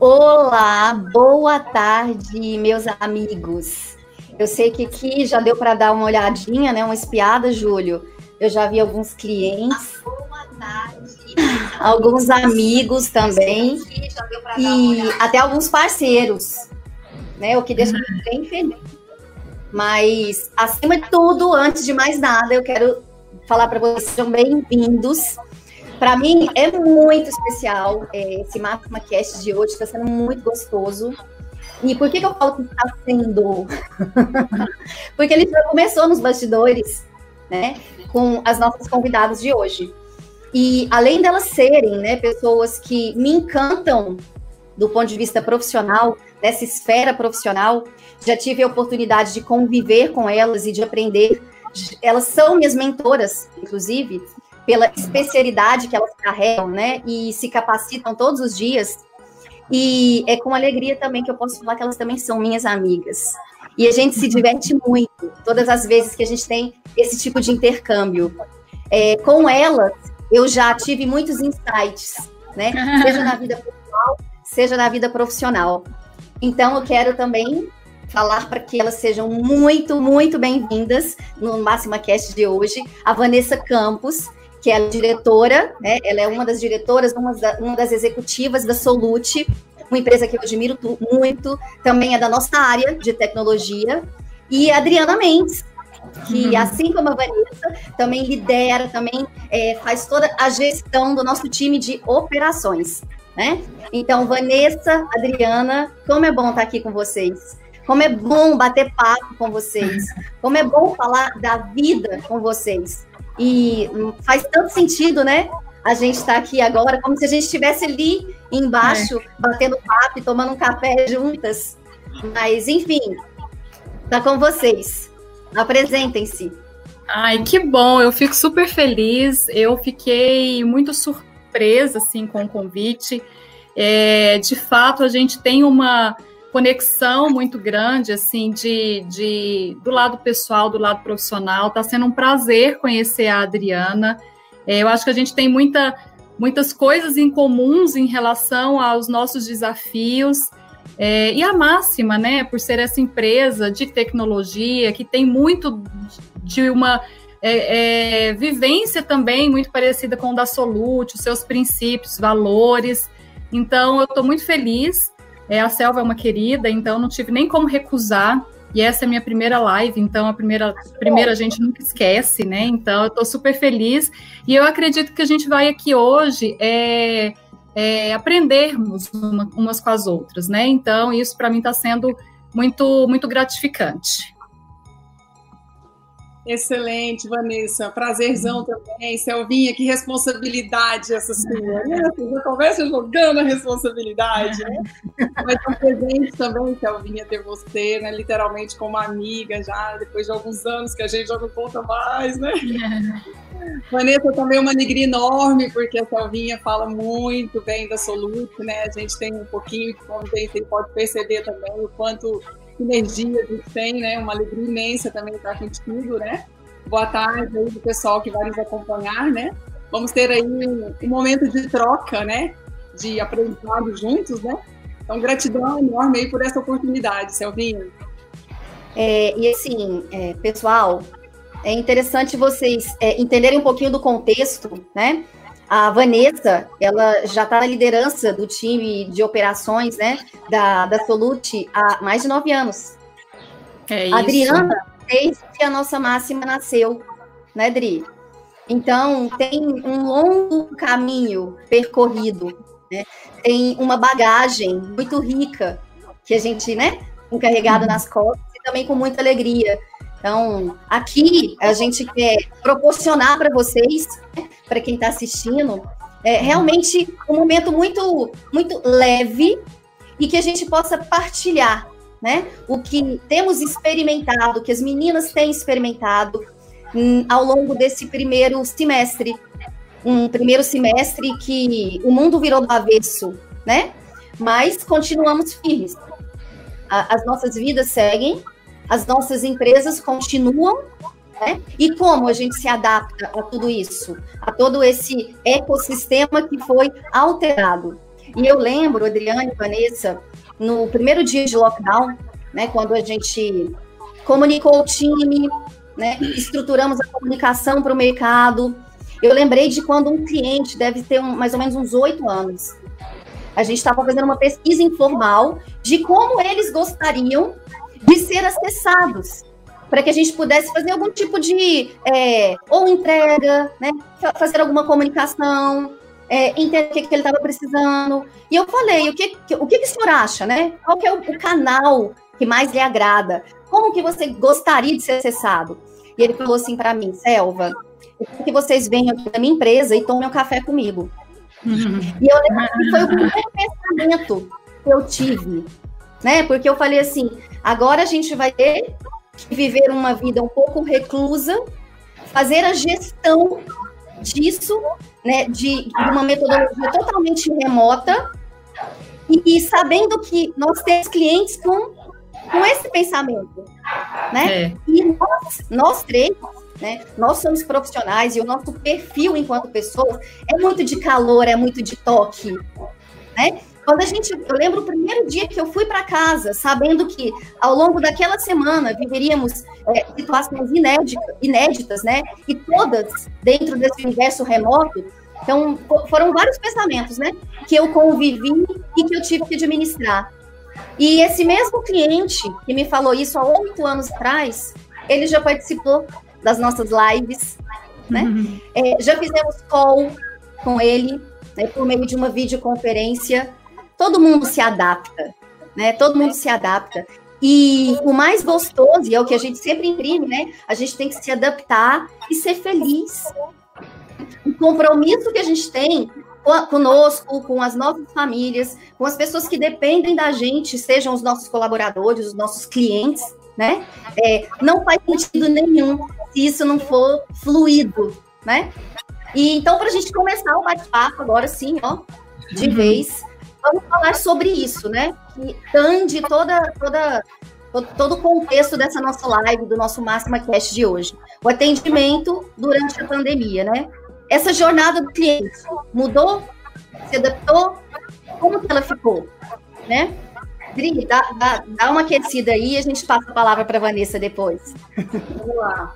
Olá, boa tarde, meus amigos. Eu sei que aqui já deu para dar uma olhadinha, né? Uma espiada, Júlio. Eu já vi alguns clientes. Alguns amigos também. E até alguns parceiros, né? O que deixa uhum. bem feliz. Mas, acima de tudo, antes de mais nada, eu quero falar para vocês, sejam bem-vindos para mim é muito especial é, esse Máxima Cast de hoje, está sendo muito gostoso. E por que, que eu falo que está sendo? Porque ele já começou nos bastidores, né? Com as nossas convidadas de hoje. E além delas serem né, pessoas que me encantam do ponto de vista profissional, dessa esfera profissional, já tive a oportunidade de conviver com elas e de aprender. Elas são minhas mentoras, inclusive, pela especialidade que elas carregam, né? E se capacitam todos os dias. E é com alegria também que eu posso falar que elas também são minhas amigas. E a gente se diverte muito todas as vezes que a gente tem esse tipo de intercâmbio. É, com elas, eu já tive muitos insights, né? Seja na vida pessoal, seja na vida profissional. Então, eu quero também falar para que elas sejam muito, muito bem-vindas no Máxima Cast de hoje, a Vanessa Campos, que é a diretora, né? Ela é uma das diretoras, uma, da, uma das executivas da Solute, uma empresa que eu admiro muito, também é da nossa área de tecnologia, e a Adriana Mendes, que uhum. assim como a Vanessa, também lidera, também é, faz toda a gestão do nosso time de operações, né? Então, Vanessa, Adriana, como é bom estar aqui com vocês. Como é bom bater papo com vocês. Como é bom falar da vida com vocês. E faz tanto sentido, né? A gente está aqui agora como se a gente estivesse ali embaixo, é. batendo papo e tomando um café juntas. Mas, enfim, tá com vocês. Apresentem-se. Ai, que bom, eu fico super feliz. Eu fiquei muito surpresa assim com o convite. É, de fato, a gente tem uma conexão muito grande, assim, de, de do lado pessoal, do lado profissional. Está sendo um prazer conhecer a Adriana. É, eu acho que a gente tem muita, muitas coisas em comuns em relação aos nossos desafios. É, e a máxima, né, por ser essa empresa de tecnologia que tem muito de uma é, é, vivência também muito parecida com o da Solute, os seus princípios, valores. Então, eu estou muito feliz é, a Selva é uma querida, então não tive nem como recusar. E essa é a minha primeira live, então a primeira, primeira a gente nunca esquece, né? Então eu estou super feliz. E eu acredito que a gente vai aqui hoje é, é aprendermos uma, umas com as outras, né? Então isso para mim está sendo muito, muito gratificante. Excelente, Vanessa. Prazerzão também. Selvinha, que responsabilidade essa sua. Né? Você já começa jogando a responsabilidade, né? Mas é um presente também, Selvinha, ter você, né? Literalmente como amiga já, depois de alguns anos que a gente já não conta mais, né? Vanessa também é uma alegria enorme, porque a Selvinha fala muito bem da Solute, né? A gente tem um pouquinho de convivência e pode perceber também o quanto energia gente tem, né? Uma alegria imensa também estar contigo, né? Boa tarde aí do pessoal que vai nos acompanhar, né? Vamos ter aí um, um momento de troca, né? De aprendizado juntos, né? Então, gratidão enorme aí por essa oportunidade, Selvinha. É, e assim, é, pessoal, é interessante vocês é, entenderem um pouquinho do contexto, né? A Vanessa, ela já está na liderança do time de operações, né, da, da Solute há mais de nove anos. É isso. A Adriana, desde que a nossa máxima nasceu, né, Dri? Então, tem um longo caminho percorrido, né? Tem uma bagagem muito rica que a gente, né, encarregado nas costas e também com muita alegria. Então, aqui a gente quer proporcionar para vocês, né, para quem está assistindo, é realmente um momento muito, muito leve e que a gente possa partilhar, né? O que temos experimentado, que as meninas têm experimentado hum, ao longo desse primeiro semestre, um primeiro semestre que o mundo virou do avesso, né? Mas continuamos firmes. A, as nossas vidas seguem, as nossas empresas continuam, né? E como a gente se adapta a tudo isso, a todo esse ecossistema que foi alterado. E eu lembro, Adriane e Vanessa, no primeiro dia de lockdown, né, quando a gente comunicou o time, né, estruturamos a comunicação para o mercado. Eu lembrei de quando um cliente deve ter um, mais ou menos uns oito anos. A gente estava fazendo uma pesquisa informal de como eles gostariam de ser acessados, para que a gente pudesse fazer algum tipo de é, ou entrega, né, fazer alguma comunicação, é, entender o que, que ele estava precisando. E eu falei, o que, o que, que o senhor acha, né? Qual que é o, o canal que mais lhe agrada? Como que você gostaria de ser acessado? E ele falou assim para mim, Selva, eu quero que vocês venham aqui na minha empresa e tomem um café comigo. E eu lembro que foi o primeiro pensamento que eu tive, né? Porque eu falei assim, agora a gente vai ter que viver uma vida um pouco reclusa, fazer a gestão disso né, de, de uma metodologia totalmente remota e, e, sabendo que nós temos clientes com, com esse pensamento, né? É. E nós, nós três, né, nós somos profissionais e o nosso perfil enquanto pessoas é muito de calor, é muito de toque, né? Quando a gente, eu lembro o primeiro dia que eu fui para casa, sabendo que ao longo daquela semana viveríamos é, situações inéditas, inéditas, né? E todas dentro desse universo remoto. Então, foram vários pensamentos, né? Que eu convivi e que eu tive que administrar. E esse mesmo cliente que me falou isso há oito anos atrás, ele já participou das nossas lives, né? Uhum. É, já fizemos call com ele, né, por meio de uma videoconferência todo mundo se adapta, né? Todo mundo se adapta. E o mais gostoso, e é o que a gente sempre imprime, né? A gente tem que se adaptar e ser feliz. O compromisso que a gente tem conosco, com as nossas famílias, com as pessoas que dependem da gente, sejam os nossos colaboradores, os nossos clientes, né? É, não faz sentido nenhum se isso não for fluido, né? E então, para a gente começar o bate-papo agora sim, ó, de uhum. vez, vamos falar sobre isso, né? Que tande toda, toda, todo o contexto dessa nossa live, do nosso Máxima Cast de hoje. O atendimento durante a pandemia, né? Essa jornada do cliente mudou? Se adaptou? Como que ela ficou? Né? Dri, dá, dá, dá uma aquecida aí e a gente passa a palavra para Vanessa depois. Vamos lá.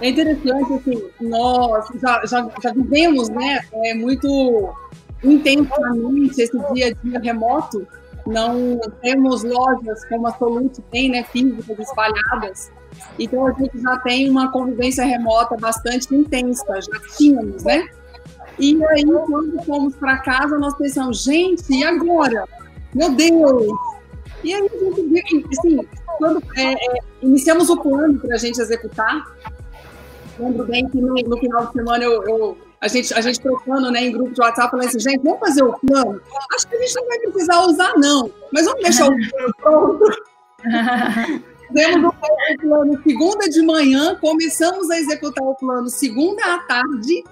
É interessante, assim, nós já, já, já vivemos, né, é, muito intensamente esse dia a dia remoto. Não temos lojas como a Solute tem, né, físicas espalhadas. Então a gente já tem uma convivência remota bastante intensa, já tínhamos, né? E aí, quando fomos para casa, nós pensamos, gente, e agora? Meu Deus! E aí, assim, quando é, é, iniciamos o plano para a gente executar, lembro bem que no, no final de semana eu, eu a gente, a gente trocando né, em grupo de WhatsApp, falando assim, gente, vamos fazer o plano? Acho que a gente não vai precisar usar, não, mas vamos deixar o plano pronto. Fizemos o plano segunda de manhã, começamos a executar o plano segunda à tarde,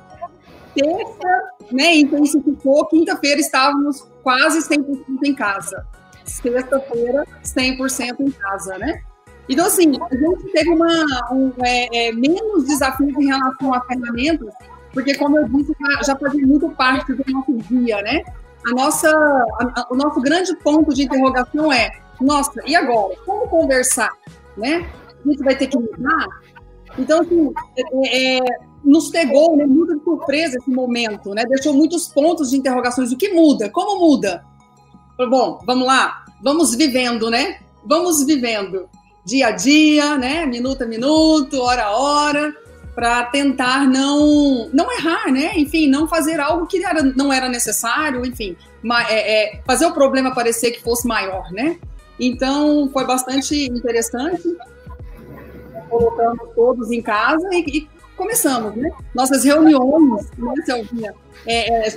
terça, né, intensificou, quinta-feira estávamos quase 100% em casa. Sexta-feira, 100% em casa, né? Então, assim, a gente teve uma, um, é, é, menos desafios em relação a ferramentas, porque, como eu disse, já, já fazia muito parte do nosso dia, né? A nossa, a, o nosso grande ponto de interrogação é, nossa, e agora? Como conversar, né? A gente vai ter que mudar? Então, assim, é, é, nos pegou né, muito de surpresa esse momento, né? Deixou muitos pontos de interrogações. O que muda? Como muda? Bom, vamos lá, vamos vivendo, né? Vamos vivendo dia a dia, né? Minuto a minuto, hora a hora para tentar não não errar, né? Enfim, não fazer algo que era, não era necessário, enfim, é, é, fazer o problema parecer que fosse maior, né? Então foi bastante interessante. Colocamos todos em casa e, e começamos, né? Nossas reuniões, né, Selvinha? É, é,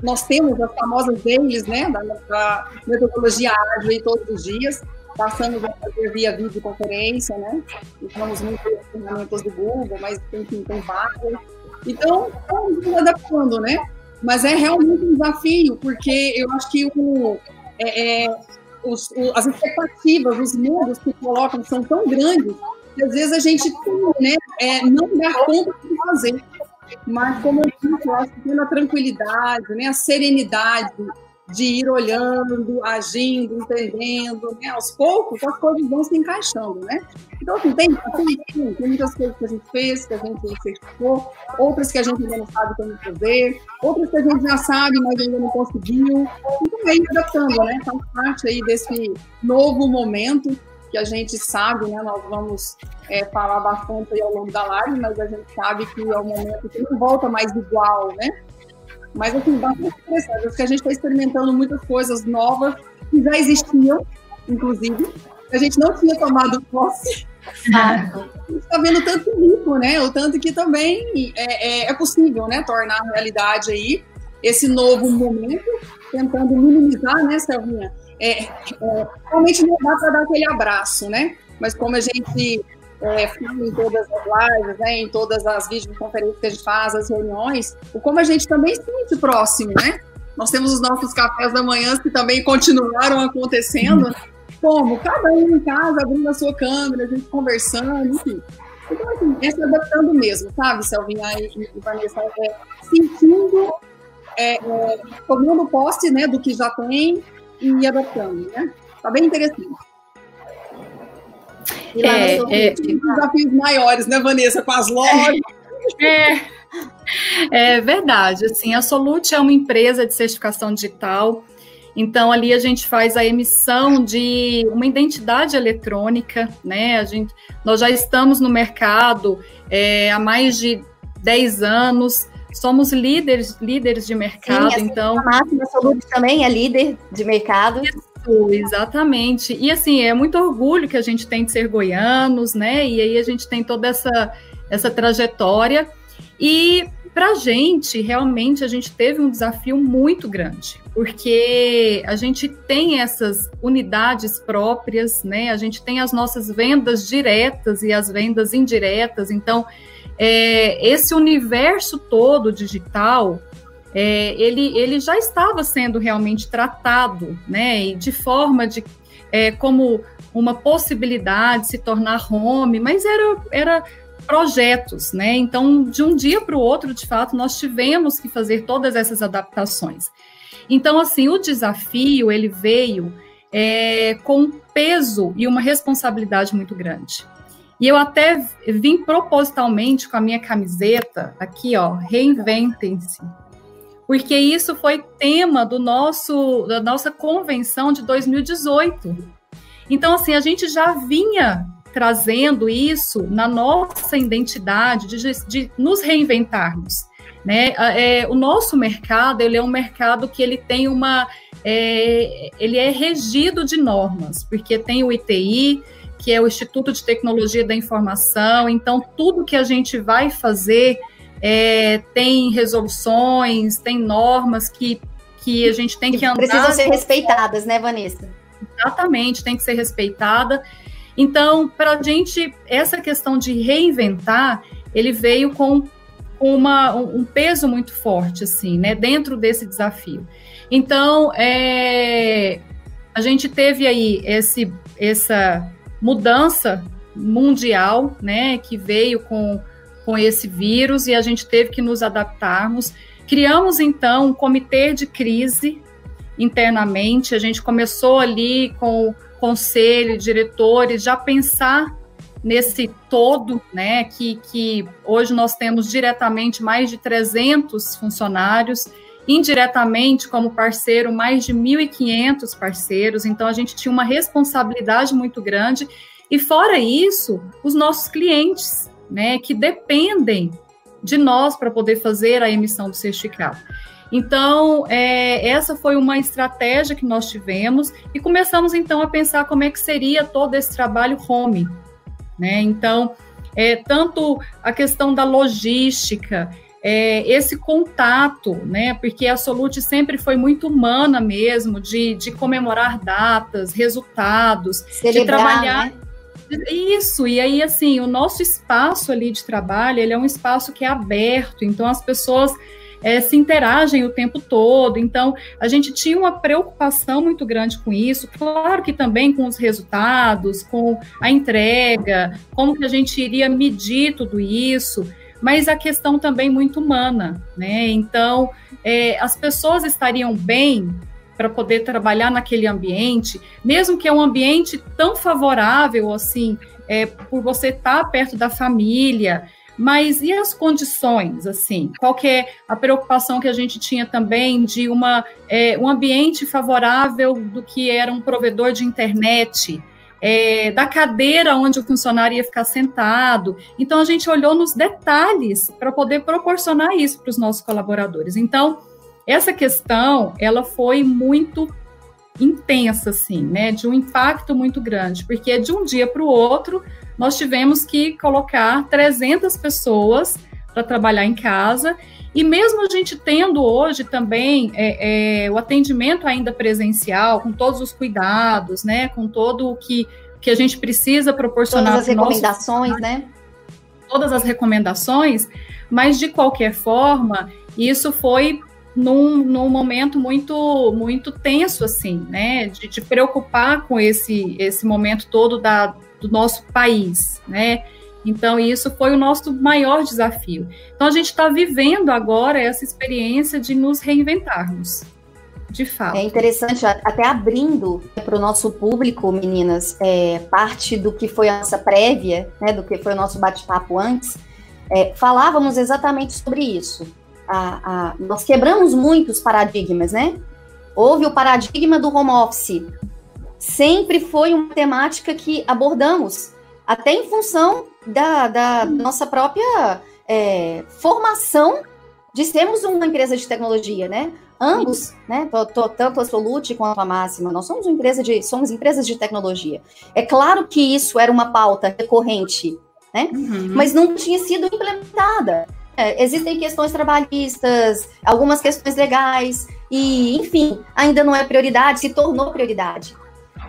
nós temos as famosas deles, né? Da, da metodologia ágil todos os dias passamos a fazer via videoconferência, né? Usamos muitas ferramentas do Google, mas enfim, tem várias. Então, estamos nos adaptando, né? Mas é realmente um desafio, porque eu acho que o, é, é, os, o, as expectativas, os mundos que colocam são tão grandes que às vezes a gente né, é, não dá conta de fazer. Mas, como eu disse, eu acho que tendo a tranquilidade, né, a serenidade, de ir olhando, agindo, entendendo, né? Aos poucos as coisas vão se encaixando, né? Então, assim, tem, tem, tem muitas coisas que a gente fez, que a gente certificou, outras que a gente ainda não sabe como fazer, outras que a gente já sabe, mas ainda não conseguiu. Então, aí adaptando, né? Faz parte aí desse novo momento que a gente sabe, né? Nós vamos é, falar bastante ao longo da live, mas a gente sabe que é um momento que não volta mais igual, né? Mas, assim, bastante interessante. Acho que a gente está experimentando muitas coisas novas que já existiam, inclusive. A gente não tinha tomado posse. A gente está vendo tanto rico, né? O tanto que também é, é, é possível, né? Tornar realidade aí esse novo momento, tentando minimizar, né, Selvinha? É, é, realmente não dá para dar aquele abraço, né? Mas como a gente é, em todas as lives, né, em todas as videoconferências que a gente faz, as reuniões, o como a gente também se sente próximo, né? Nós temos os nossos cafés da manhã que também continuaram acontecendo, como cada um em casa abrindo a sua câmera, a gente conversando, enfim. Então, assim, é se adaptando mesmo, sabe, Selvinha e, e Vanessa? É, sentindo, é, é, tomando posse né, do que já tem e adaptando, né? Tá bem interessante. E lá é, é, desafios maiores, né, Vanessa, com as lojas. É, é verdade. Assim, a Solute é uma empresa de certificação digital. Então, ali a gente faz a emissão de uma identidade eletrônica, né? A gente, nós já estamos no mercado é, há mais de 10 anos, somos líderes, líderes de mercado, Sim, então... A máxima Solute também é líder de mercado. Isso, exatamente. E assim, é muito orgulho que a gente tem de ser goianos, né? E aí a gente tem toda essa, essa trajetória. E para a gente, realmente, a gente teve um desafio muito grande, porque a gente tem essas unidades próprias, né? A gente tem as nossas vendas diretas e as vendas indiretas. Então, é, esse universo todo digital é, ele, ele já estava sendo realmente tratado, né, de forma de é, como uma possibilidade de se tornar home, mas era, era projetos, né? Então, de um dia para o outro, de fato, nós tivemos que fazer todas essas adaptações. Então, assim, o desafio ele veio é, com um peso e uma responsabilidade muito grande. E eu até vim propositalmente com a minha camiseta aqui, ó, reinventem-se, porque isso foi tema do nosso da nossa convenção de 2018. Então, assim, a gente já vinha trazendo isso na nossa identidade de, de nos reinventarmos. Né? É, o nosso mercado ele é um mercado que ele tem uma é, ele é regido de normas, porque tem o ITI, que é o Instituto de Tecnologia da Informação, então tudo que a gente vai fazer é, tem resoluções, tem normas que, que a gente tem que, que andar. Precisam ser respeitadas, né, Vanessa? Exatamente, tem que ser respeitada. Então, para a gente, essa questão de reinventar, ele veio com uma, um peso muito forte, assim, né, dentro desse desafio. Então, é, a gente teve aí esse, essa mudança mundial, né, que veio com com esse vírus e a gente teve que nos adaptarmos. Criamos então um comitê de crise internamente. A gente começou ali com o conselho, diretores, já pensar nesse todo, né, que, que hoje nós temos diretamente mais de 300 funcionários, indiretamente como parceiro mais de 1.500 parceiros, então a gente tinha uma responsabilidade muito grande, e fora isso, os nossos clientes, né, que dependem de nós para poder fazer a emissão do certificado. Então, é, essa foi uma estratégia que nós tivemos e começamos então a pensar como é que seria todo esse trabalho home. Né? Então, é, tanto a questão da logística, é, esse contato, né? Porque a Solute sempre foi muito humana mesmo, de, de comemorar datas, resultados, Celebrar, de trabalhar. Né? Isso, e aí, assim, o nosso espaço ali de trabalho, ele é um espaço que é aberto, então as pessoas é, se interagem o tempo todo, então a gente tinha uma preocupação muito grande com isso, claro que também com os resultados, com a entrega, como que a gente iria medir tudo isso, mas a questão também muito humana, né? Então, é, as pessoas estariam bem para poder trabalhar naquele ambiente, mesmo que é um ambiente tão favorável assim, é, por você estar tá perto da família, mas e as condições, assim? Qual que é a preocupação que a gente tinha também de uma, é, um ambiente favorável do que era um provedor de internet, é, da cadeira onde o funcionário ia ficar sentado. Então, a gente olhou nos detalhes para poder proporcionar isso para os nossos colaboradores. Então, essa questão, ela foi muito intensa, assim, né, de um impacto muito grande, porque de um dia para o outro, nós tivemos que colocar 300 pessoas para trabalhar em casa, e mesmo a gente tendo hoje também é, é, o atendimento ainda presencial, com todos os cuidados, né, com todo o que, que a gente precisa proporcionar. Todas as recomendações, nosso... né? Todas as recomendações, mas de qualquer forma, isso foi num, num momento muito muito tenso, assim, né, de, de preocupar com esse, esse momento todo da, do nosso país, né, então, isso foi o nosso maior desafio. Então, a gente está vivendo agora essa experiência de nos reinventarmos. De fato. É interessante, até abrindo para o nosso público, meninas, é, parte do que foi a nossa prévia, né, do que foi o nosso bate-papo antes, é, falávamos exatamente sobre isso. A, a, nós quebramos muitos paradigmas, né? Houve o paradigma do home office. Sempre foi uma temática que abordamos, até em função da, da nossa própria é, formação de sermos uma empresa de tecnologia, né? Ambos, né? Tô, tô, tanto a Solute quanto a Máxima, nós somos uma empresa de, somos empresas de tecnologia. É claro que isso era uma pauta recorrente, né? Uhum. Mas não tinha sido implementada. É, existem questões trabalhistas, algumas questões legais, e, enfim, ainda não é prioridade, se tornou prioridade.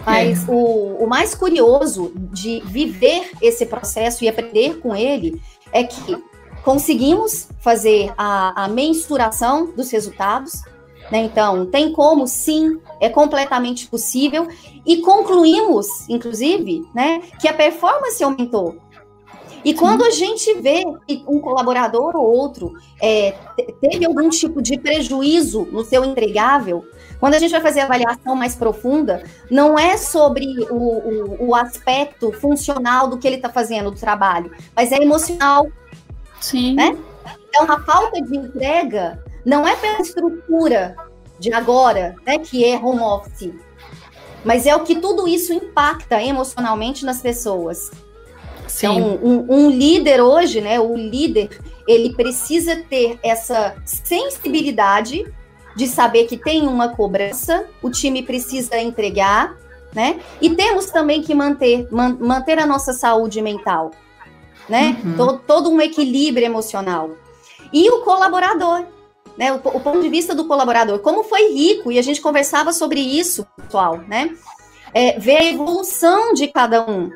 Mas é. o, o mais curioso de viver esse processo e aprender com ele é que conseguimos fazer a, a mensuração dos resultados. Né? Então, tem como, sim, é completamente possível. E concluímos, inclusive, né, que a performance aumentou. E quando a gente vê que um colaborador ou outro é, teve algum tipo de prejuízo no seu entregável, quando a gente vai fazer a avaliação mais profunda, não é sobre o, o, o aspecto funcional do que ele está fazendo do trabalho, mas é emocional. Sim. Né? Então, a falta de entrega não é pela estrutura de agora, né, que é home office, mas é o que tudo isso impacta emocionalmente nas pessoas. Sim. Então, um, um, líder hoje, né, o líder, ele precisa ter essa sensibilidade de saber que tem uma cobrança, o time precisa entregar, né? E temos também que manter, man, manter a nossa saúde mental, né? Uhum. Todo, todo, um equilíbrio emocional. E o colaborador, né? O, o, ponto de vista do colaborador, como foi rico, e a gente conversava sobre isso, pessoal, né? É, ver a evolução de cada um.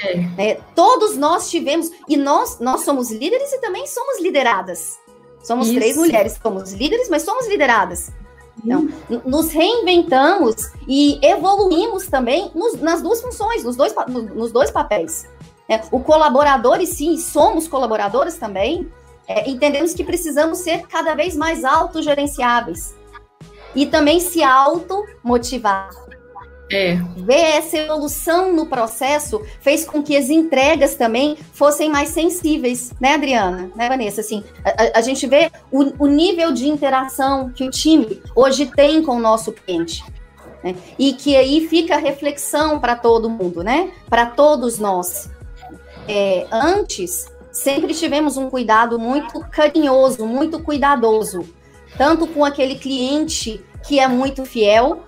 É. É, todos nós tivemos, e nós, nós somos líderes e também somos lideradas. Somos Isso. três mulheres, somos líderes, mas somos lideradas. Então, nos reinventamos e evoluímos também nos, nas duas funções, nos dois, nos dois papéis. É, o colaborador, e sim, somos colaboradores também, é, entendemos que precisamos ser cada vez mais autogerenciáveis e também se automotivar. É. Ver essa evolução no processo fez com que as entregas também fossem mais sensíveis, né, Adriana? Né, Vanessa? Assim, a, a gente vê o, o, nível de interação que o time hoje tem com o nosso cliente. Né? E que aí fica reflexão para todo mundo, né? Para todos nós. É, antes, sempre tivemos um cuidado muito carinhoso, muito cuidadoso, tanto com aquele cliente que é muito fiel,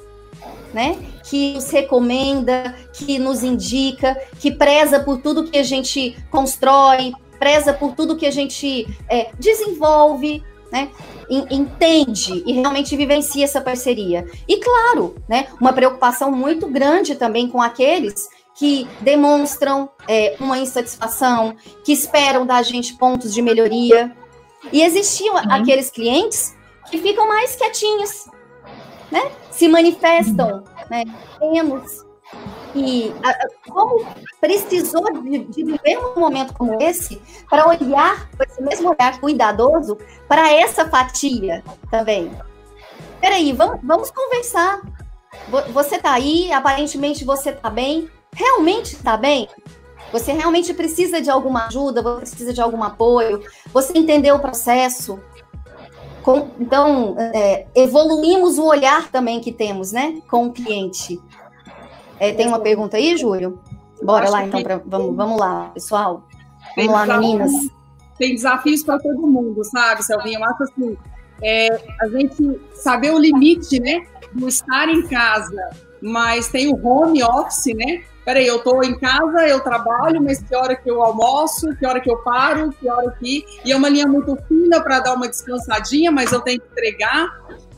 né? Que nos recomenda, que nos indica, que preza por tudo que a gente constrói, preza por tudo que a gente é, desenvolve, né? entende e realmente vivencia essa parceria. E claro, né, uma preocupação muito grande também com aqueles que demonstram é, uma insatisfação, que esperam da gente pontos de melhoria. E existiam uhum. aqueles clientes que ficam mais quietinhos, né? Se manifestam, né? Temos. E como precisou de, de, viver um momento como esse para olhar, com esse mesmo olhar cuidadoso, para essa fatia também. peraí, vamos, vamos conversar. Você tá aí, aparentemente você tá bem. Realmente tá bem? Você realmente precisa de alguma ajuda, você precisa de algum apoio, você entendeu o processo. Com, então, é, evoluímos o olhar também que temos, né, com o cliente. É, tem uma pergunta aí, Júlio? Bora lá, então, pra, vamos, vamos lá, pessoal. Vamos lá, meninas. Tem desafios para todo mundo, sabe, Selvinha? Eu acho assim, é, a gente saber o limite, né, do estar em casa, mas tem o home office, né? Peraí, eu estou em casa, eu trabalho, mas que hora que eu almoço, que hora que eu paro, que hora que. E é uma linha muito fina para dar uma descansadinha, mas eu tenho que entregar.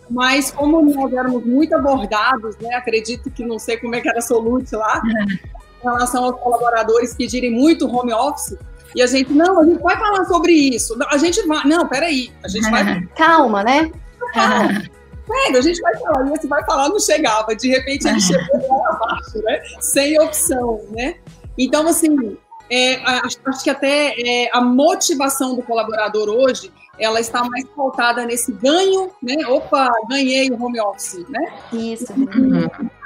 Mas como nós éramos muito abordados, né? Acredito que não sei como é que era a Solute lá, em relação aos colaboradores pedirem muito home office, e a gente, não, a gente vai falar sobre isso. A gente vai. Não, peraí, a gente vai. Calma, né? Calma. Pega, a gente vai falar, você vai falar, não chegava. De repente ele chegou lá abaixo, né? Sem opção, né? Então, assim, é, acho, acho, que até é, a motivação do colaborador hoje ela está mais pautada nesse ganho, né? Opa, ganhei o home office, né? Isso.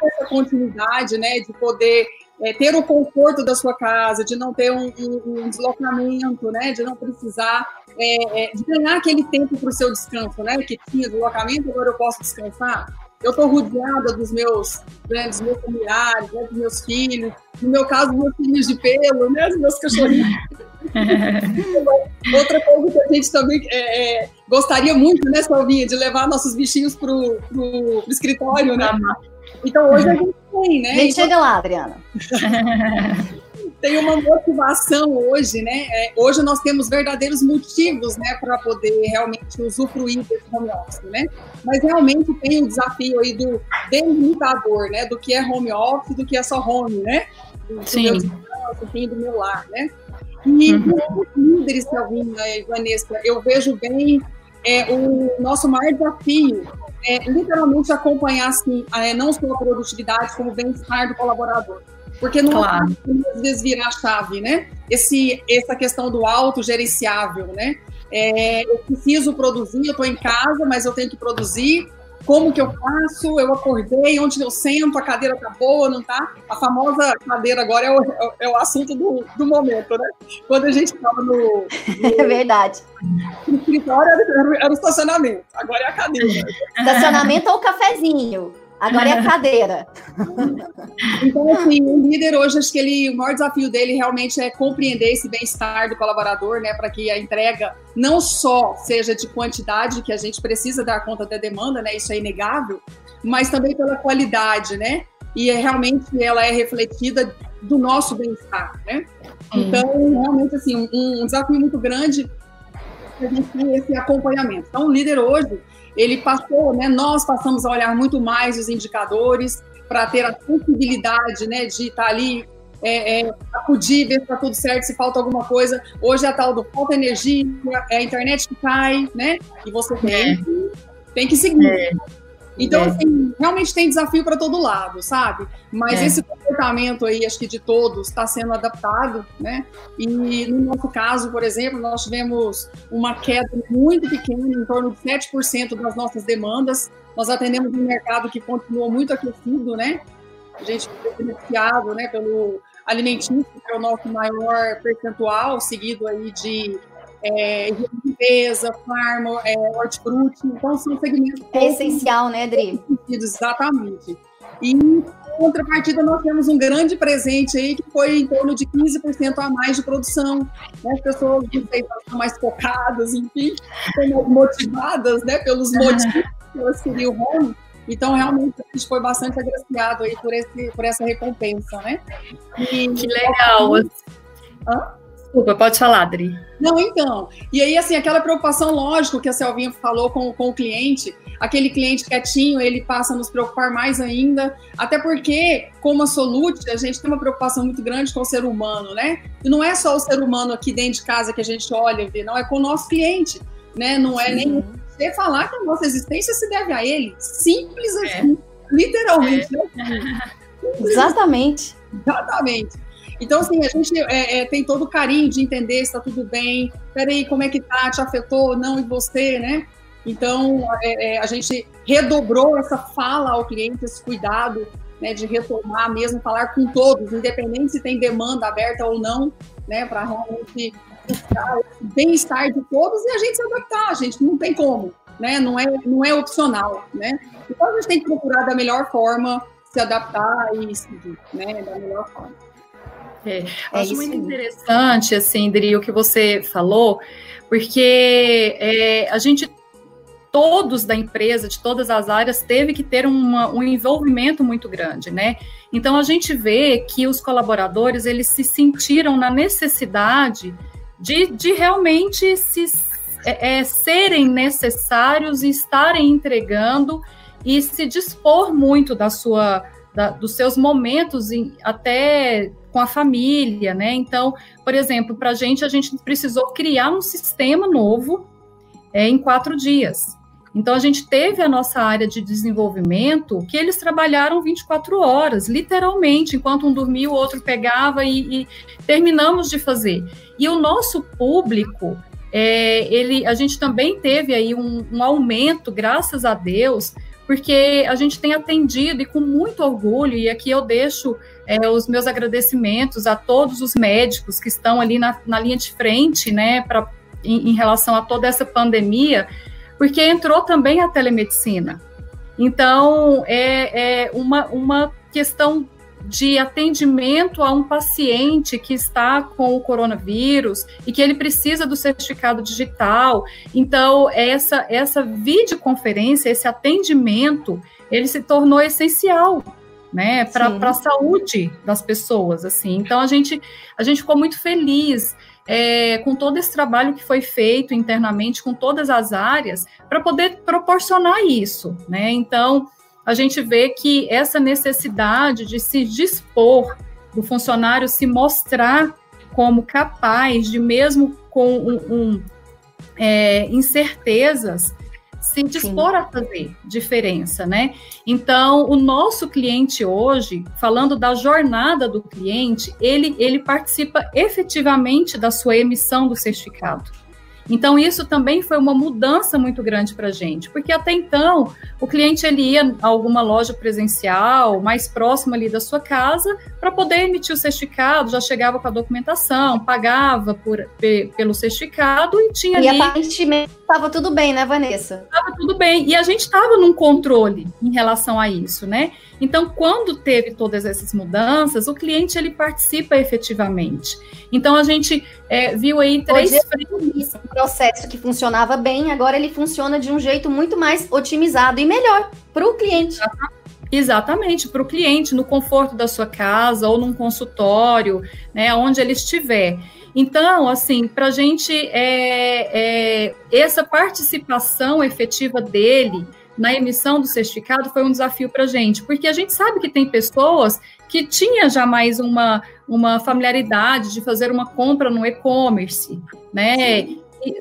essa continuidade, né? De poder é, ter o conforto da sua casa, de não ter um, um, um deslocamento, né? De não precisar é, é, de ganhar aquele tempo para o seu descanso, né? Que tinha deslocamento, agora eu posso descansar. Eu estou rodeada dos meus, né, dos meus familiares, né, dos meus filhos, no meu caso, meus filhos de pelo, né, os meus cachorrinhos. Outra coisa que a gente também é, é, gostaria muito, né, Salvinha, de levar nossos bichinhos para o escritório, né? Então hoje a gente tem, né? A gente então, chega lá, Adriana. tem uma motivação hoje, né? É, hoje nós temos verdadeiros motivos, né, para poder realmente usufruir desse home office, né? Mas realmente tem o desafio aí do delimitador, né? Do que é home office, do que é só home, né? Do, Sim. Do meu, do meu lar, né? E uhum. líderes, Calvinha e Vanessa, eu vejo bem é, o nosso maior desafio é literalmente acompanhar assim, é, não só a produtividade, como o bem-estar do colaborador. Porque não claro. é às vezes virar a chave, né? Esse, essa questão do autogerenciável, né? É, eu preciso produzir, eu estou em casa, mas eu tenho que produzir. Como que eu faço? Eu acordei, onde eu sento, a cadeira tá boa, não tá? A famosa cadeira agora é o, é o assunto do, do momento, né? Quando a gente estava no, no, É verdade. No escritório era, era o estacionamento, agora é a cadeira. Estacionamento ou cafezinho? Agora é a cadeira. Então, assim, o líder hoje, acho que ele, o maior desafio dele realmente é compreender esse bem-estar do colaborador, né? Para que a entrega não só seja de quantidade, que a gente precisa dar conta da demanda, né? Isso é inegável, mas também pela qualidade, né? E é, realmente ela é refletida do nosso bem-estar, né? Então, realmente, assim, um, um desafio muito grande a gente ter esse acompanhamento. Então, o líder hoje, ele passou, né, nós passamos a olhar muito mais os indicadores para ter a sensibilidade né, de estar tá ali, é, é, acudir, ver se está tudo certo, se falta alguma coisa. Hoje é a tal do falta energia, é a internet que cai, né? E você tem, é. tem que seguir. É. Então, é. assim, realmente tem desafio para todo lado, sabe? Mas é. esse comportamento aí, acho que de todos, está sendo adaptado, né? E no nosso caso, por exemplo, nós tivemos uma queda muito pequena, em torno de 7% das nossas demandas. Nós atendemos um mercado que continua muito aquecido, né? A gente foi beneficiado, né, pelo alimentício, que é o nosso maior percentual, seguido aí de é, limpeza, farma, é, hortifruti, então são segmentos... É essencial, né, Dri? Exatamente. E, em contrapartida, nós temos um grande presente aí, que foi em torno de 15% a mais de produção. Né? As pessoas, estão mais focadas, enfim, estão motivadas né, pelos motivos que elas queriam o home. Então, realmente, a gente foi bastante agraciado aí por, esse, por essa recompensa, né? E, que legal! Hã? Desculpa, pode falar, Adri. Não, então. E aí, assim, aquela preocupação, lógico, que a Selvinha falou com, com o cliente, aquele cliente quietinho, ele passa a nos preocupar mais ainda, até porque, como a Solute, a gente tem uma preocupação muito grande com o ser humano, né? E não é só o ser humano aqui dentro de casa que a gente olha e vê, não, é com o nosso cliente, né? Não é Sim. nem você falar que a nossa existência se deve a ele. Simples é. assim, é. literalmente. É. Exatamente. Exatamente. Então, assim, a gente é, é, tem todo o carinho de entender se está tudo bem. Peraí, como é que tá? Te afetou? Não, e você, né? Então, é, é, a gente redobrou essa fala ao cliente, esse cuidado né, de retomar mesmo, falar com todos, independente se tem demanda aberta ou não, né, para realmente buscar o bem-estar de todos e a gente se adaptar, a gente não tem como, né, não é, não é opcional, né. Então, a gente tem que procurar da melhor forma se adaptar e seguir, né, da melhor forma. É, é acho muito interessante, assim, Dri, o que você falou, porque é, a gente todos da empresa, de todas as áreas, teve que ter uma, um envolvimento muito grande, né? Então a gente vê que os colaboradores eles se sentiram na necessidade de, de realmente se é, é, serem necessários e estarem entregando e se dispor muito da sua da, dos seus momentos em, até com a família, né? Então, por exemplo, para a gente, a gente precisou criar um sistema novo é, em quatro dias. Então, a gente teve a nossa área de desenvolvimento que eles trabalharam 24 horas, literalmente, enquanto um dormia, o outro pegava e, e terminamos de fazer. E o nosso público, é, ele, a gente também teve aí um, um aumento, graças a Deus, porque a gente tem atendido e com muito orgulho, e aqui eu deixo é, os meus agradecimentos a todos os médicos que estão ali na, na linha de frente, né, pra, em, em relação a toda essa pandemia, porque entrou também a telemedicina. Então, é, é uma, uma questão de atendimento a um paciente que está com o coronavírus e que ele precisa do certificado digital. Então, essa, essa videoconferência, esse atendimento, ele se tornou essencial né, para a saúde das pessoas, assim. Então a gente a gente ficou muito feliz é, com todo esse trabalho que foi feito internamente com todas as áreas para poder proporcionar isso, né? Então a gente vê que essa necessidade de se dispor do funcionário se mostrar como capaz de mesmo com um, um é, incertezas se dispor Sim. a fazer diferença, né? Então, o nosso cliente hoje, falando da jornada do cliente, ele, ele participa efetivamente da sua emissão do certificado. Então, isso também foi uma mudança muito grande para a gente, porque até então o cliente ele ia a alguma loja presencial, mais próxima ali da sua casa, para poder emitir o certificado, já chegava com a documentação, pagava por, pelo certificado e tinha e ali. E aparentemente estava tudo bem, né, Vanessa? Estava tudo bem. E a gente estava num controle em relação a isso, né? Então, quando teve todas essas mudanças, o cliente ele participa efetivamente. Então, a gente é, viu aí três frentes. Um processo que funcionava bem, agora ele funciona de um jeito muito mais otimizado e melhor para o cliente. Exatamente, para o cliente, no conforto da sua casa ou num consultório, né, onde ele estiver. Então, assim, para a gente, é, é, essa participação efetiva dele na emissão do certificado foi um desafio para a gente, porque a gente sabe que tem pessoas que tinha já mais uma, uma familiaridade de fazer uma compra no e-commerce, né?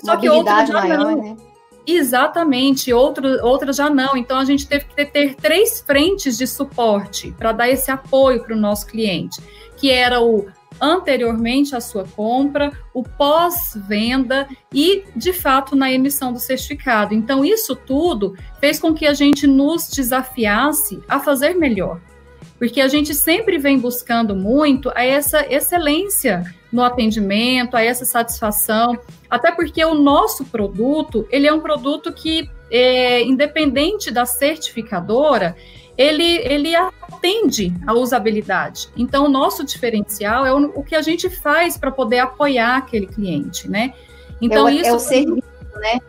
só que outras já maior, não. Né? Exatamente, outro, outras já não. Então a gente teve que ter, ter três frentes de suporte para dar esse apoio para o nosso cliente, que era o anteriormente à sua compra, o pós-venda e, de fato, na emissão do certificado. Então, isso tudo fez com que a gente nos desafiasse a fazer melhor, porque a gente sempre vem buscando muito a essa excelência no atendimento, a essa satisfação, até porque o nosso produto, ele é um produto que, é, independente da certificadora, ele, ele atende à usabilidade. Então, o nosso diferencial é o, o que a gente faz para poder apoiar aquele cliente, né? Então, é o, isso. É o serviço, né?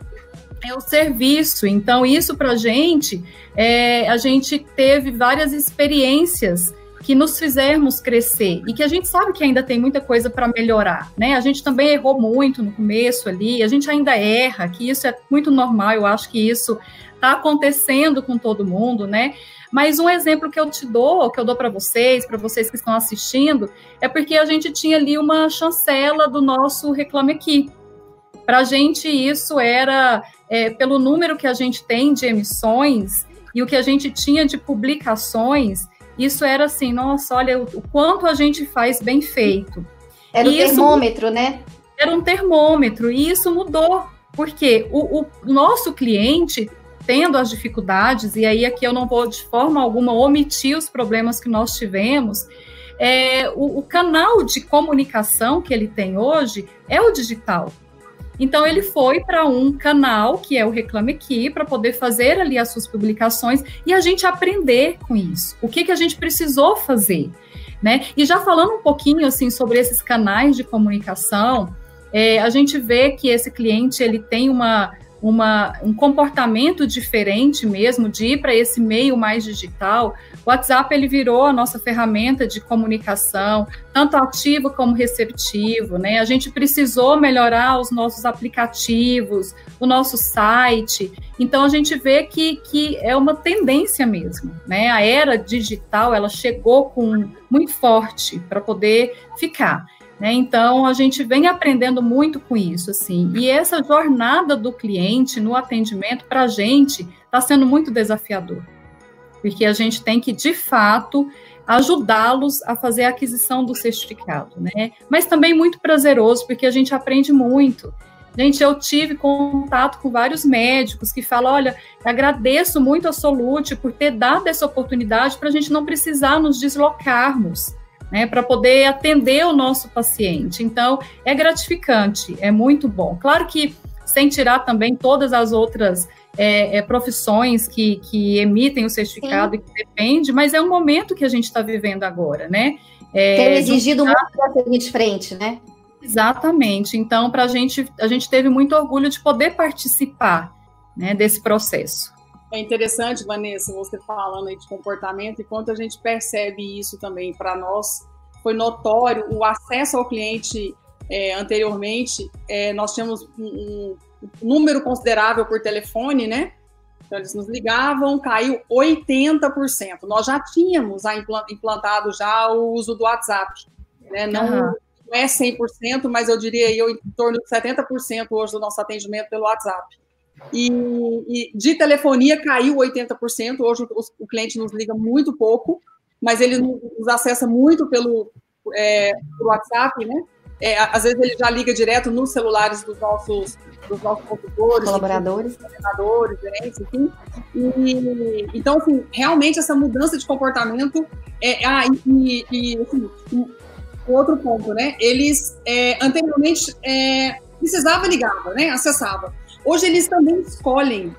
É o serviço. Então, isso para a gente, é, a gente teve várias experiências que nos fizermos crescer e que a gente sabe que ainda tem muita coisa para melhorar, né? A gente também errou muito no começo ali, a gente ainda erra, que isso é muito normal, eu acho que isso está acontecendo com todo mundo, né? Mas um exemplo que eu te dou, que eu dou para vocês, para vocês que estão assistindo, é porque a gente tinha ali uma chancela do nosso Reclame Aqui. Para a gente, isso era é, pelo número que a gente tem de emissões e o que a gente tinha de publicações, isso era assim, nossa, olha o, o quanto a gente faz bem feito. Era o termômetro, né? Era um termômetro, e isso mudou Porque o, o nosso cliente tendo as dificuldades, e aí aqui eu não vou de forma alguma omitir os problemas que nós tivemos, é, o, o canal de comunicação que ele tem hoje é o digital. Então ele foi para um canal que é o Reclame Aqui para poder fazer ali as suas publicações e a gente aprender com isso. O que que a gente precisou fazer, né? E já falando um pouquinho assim sobre esses canais de comunicação, é, a gente vê que esse cliente ele tem uma uma, um comportamento diferente mesmo de ir para esse meio mais digital. O WhatsApp ele virou a nossa ferramenta de comunicação, tanto ativo como receptivo, né? A gente precisou melhorar os nossos aplicativos, o nosso site. Então a gente vê que, que é uma tendência mesmo, né? A era digital ela chegou com muito forte para poder ficar. Né? Então, a gente vem aprendendo muito com isso, assim. E essa jornada do cliente no atendimento, para a gente, está sendo muito desafiador. Porque a gente tem que, de fato, ajudá-los a fazer a aquisição do certificado, né? Mas também muito prazeroso, porque a gente aprende muito. Gente, eu tive contato com vários médicos que falam: olha, agradeço muito a Solute por ter dado essa oportunidade para a gente não precisar nos deslocarmos né, para poder atender o nosso paciente. Então, é gratificante, é muito bom. Claro que sem tirar também todas as outras é, é, profissões que, que emitem o certificado Sim. e que depende, mas é um momento que a gente está vivendo agora, né? É, Tem exigido muito para seguir de frente, né? Exatamente. Então, para a gente, a gente teve muito orgulho de poder participar né, desse processo. É interessante, Vanessa, você falando aí de comportamento e quanto a gente percebe isso também para nós. Foi notório o acesso ao cliente é, anteriormente. É, nós tínhamos um, um, número considerável por telefone, né? Então eles nos ligavam, caiu 80%. Nós já tínhamos implantado já o uso do WhatsApp, né? Não, uhum. não é 100%, mas eu diria eu, em torno de 70% hoje do nosso atendimento pelo WhatsApp. E, e, de telefonia caiu 80%. Hoje o, o, cliente nos liga muito pouco, mas ele nos acessa muito pelo, é, pelo WhatsApp, né? É, às vezes ele já liga direto nos celulares dos nossos, dos nossos consultores, colaboradores, colaboradores, gerentes, enfim. E, então, assim, realmente essa mudança de comportamento é, ah, e, e assim, outro ponto, né? Eles é, anteriormente é, precisava ligava, né? Acessava. Hoje eles também escolhem.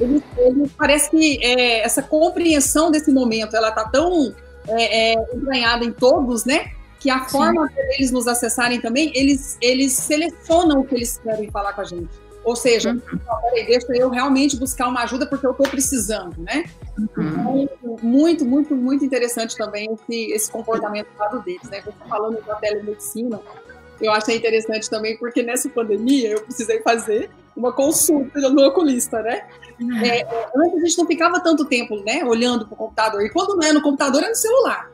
Eles, eles parece que é, essa compreensão desse momento, ela está tão é, é, entranhada em todos, né? Que a forma deles nos acessarem também, eles, eles selecionam o que eles querem falar com a gente. Ou seja, uhum. peraí, deixa eu realmente buscar uma ajuda porque eu estou precisando, né? Uhum. Então, muito, muito, muito interessante também esse, esse comportamento do lado deles, né? Você falando da telemedicina, eu achei interessante também porque nessa pandemia eu precisei fazer uma consulta no oculista, né? Uhum. É, é, antes a gente não ficava tanto tempo, né, olhando para o computador. E quando não é no computador, é no celular.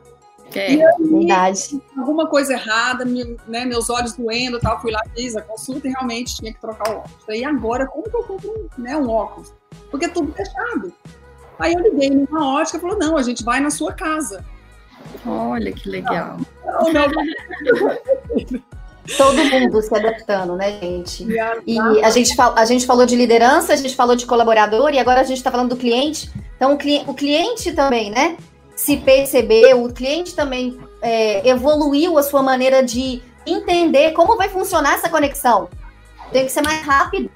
É, e aí, verdade. Alguma coisa errada, né, meus olhos doendo tal, fui lá, fiz a consulta e realmente tinha que trocar o óculos. E agora, como que eu compro né, um óculos? Porque é tudo fechado. Aí eu liguei numa ótica e falou, não, a gente vai na sua casa. Olha que legal. Não, não, não. Todo mundo se adaptando, né, gente? E a gente, a gente falou de liderança, a gente falou de colaborador e agora a gente está falando do cliente. Então, o, cli o cliente também, né? Se percebeu, o cliente também é, evoluiu a sua maneira de entender como vai funcionar essa conexão. Tem que ser mais rápido.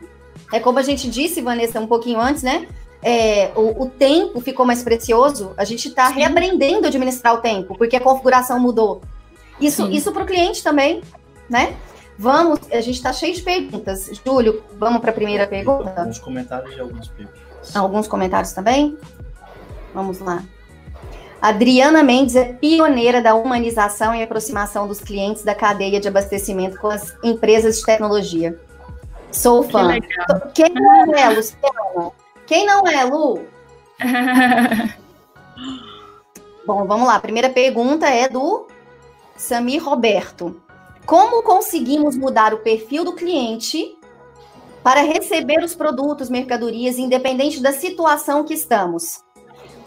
É como a gente disse, Vanessa, um pouquinho antes, né? É, o, o, tempo ficou mais precioso. A gente está reaprendendo a administrar o tempo, porque a configuração mudou. Isso, isso para o cliente também né? Vamos, a gente está cheio de perguntas. Júlio, vamos para a primeira pergunta? Alguns comentários e algumas perguntas. Alguns comentários também? Vamos lá. Adriana Mendes é pioneira da humanização e aproximação dos clientes da cadeia de abastecimento com as empresas de tecnologia. Sou fã. Que Quem não é, Luciana? Quem não é, Lu? Bom, vamos lá. A primeira pergunta é do Samir Roberto. Como conseguimos mudar o perfil do cliente para receber os produtos, mercadorias, independente da situação que estamos?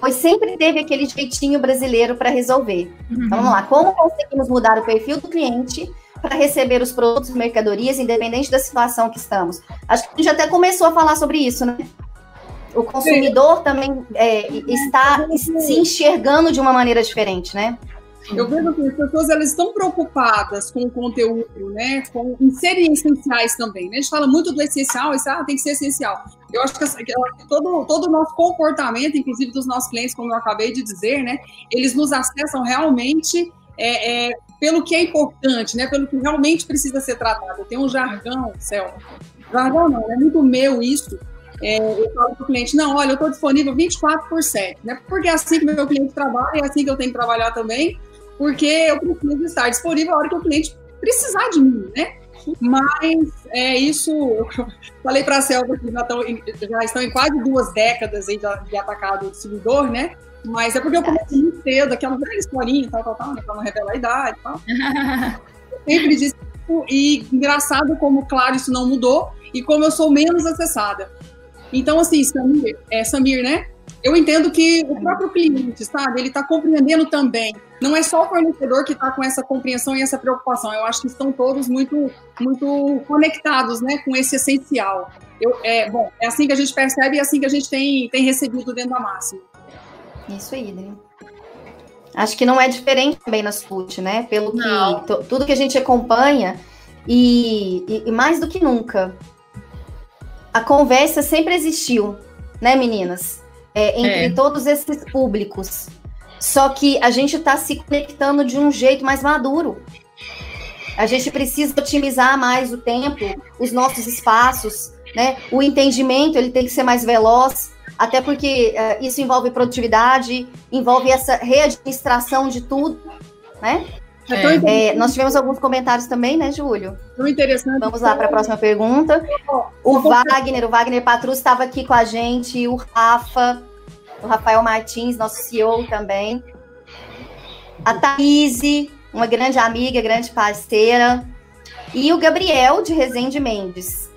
Pois sempre teve aquele jeitinho brasileiro para resolver. Então, vamos lá. Como conseguimos mudar o perfil do cliente para receber os produtos mercadorias, independente da situação que estamos. Acho que a gente até começou a falar sobre isso, né? O consumidor Sim. também é, está se enxergando de uma maneira diferente, né? Eu vejo que as pessoas elas estão preocupadas com o conteúdo, né? Com em serem essenciais também. Né? A gente fala muito do essencial, isso ah, tem que ser essencial. Eu acho que, que todo, todo o nosso comportamento, inclusive dos nossos clientes, como eu acabei de dizer, né? Eles nos acessam realmente é, é, pelo que é importante, né? Pelo que realmente precisa ser tratado. Tem um jargão, céu. Jargão não, é muito meu isso. É, eu falo para o cliente, não, olha, eu estou disponível 24 por 7, né? Porque é assim que meu cliente trabalha, é assim que eu tenho que trabalhar também porque eu preciso estar disponível a hora que o cliente precisar de mim, né? Mas é isso, eu falei para a Selva que já estão, já estão em quase duas décadas aí de, de atacado distribuidor, né? Mas é porque eu comecei muito cedo, aquela velha historinha, tal, tal, tal, né? Para não revelar a idade tal. eu sempre disse e engraçado como, claro, isso não mudou e como eu sou menos acessada. Então, assim, Samir, é, Samir né? Eu entendo que o próprio cliente, sabe, ele está compreendendo também. Não é só o fornecedor que está com essa compreensão e essa preocupação. Eu acho que estão todos muito, muito conectados, né, com esse essencial. Eu, é, bom, é assim que a gente percebe e é assim que a gente tem, tem recebido dentro da máxima. Isso aí, Dani. Acho que não é diferente também na SUT, né? Pelo que tudo que a gente acompanha e, e, e mais do que nunca, a conversa sempre existiu, né, meninas? É, entre é. todos esses públicos. Só que a gente está se conectando de um jeito mais maduro. A gente precisa otimizar mais o tempo, os nossos espaços, né? O entendimento ele tem que ser mais veloz, até porque uh, isso envolve produtividade, envolve essa readministração de tudo, né? É. É, nós tivemos alguns comentários também, né, Júlio? Muito interessante. Vamos lá para a próxima pergunta. O Wagner, o Wagner Patrus estava aqui com a gente, o Rafa, o Rafael Martins, nosso CEO também. A Thaís, uma grande amiga, grande parceira. E o Gabriel, de Resende Mendes.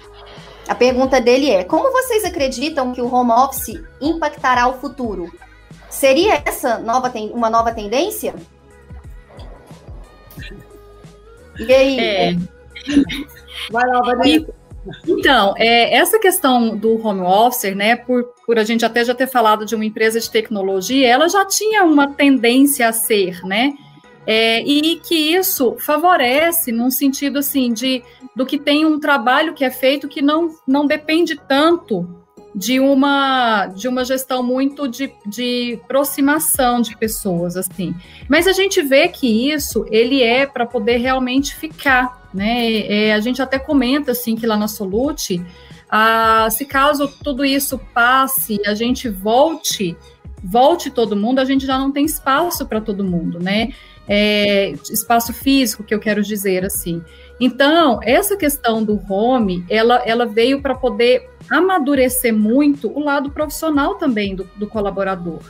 A pergunta dele é: como vocês acreditam que o home office impactará o futuro? Seria essa nova uma nova tendência? E aí? É. Vai lá, Vanessa. Então, é, essa questão do home office, né, por, por a gente até já ter falado de uma empresa de tecnologia, ela já tinha uma tendência a ser, né, é, e que isso favorece num sentido assim de do que tem um trabalho que é feito que não, não depende tanto de uma de uma gestão muito de, de aproximação de pessoas assim. Mas a gente vê que isso ele é para poder realmente ficar né? É, a gente até comenta assim que lá na Solute ah, se caso tudo isso passe a gente volte volte todo mundo a gente já não tem espaço para todo mundo né? É, espaço físico que eu quero dizer assim então essa questão do home ela ela veio para poder amadurecer muito o lado profissional também do, do colaborador.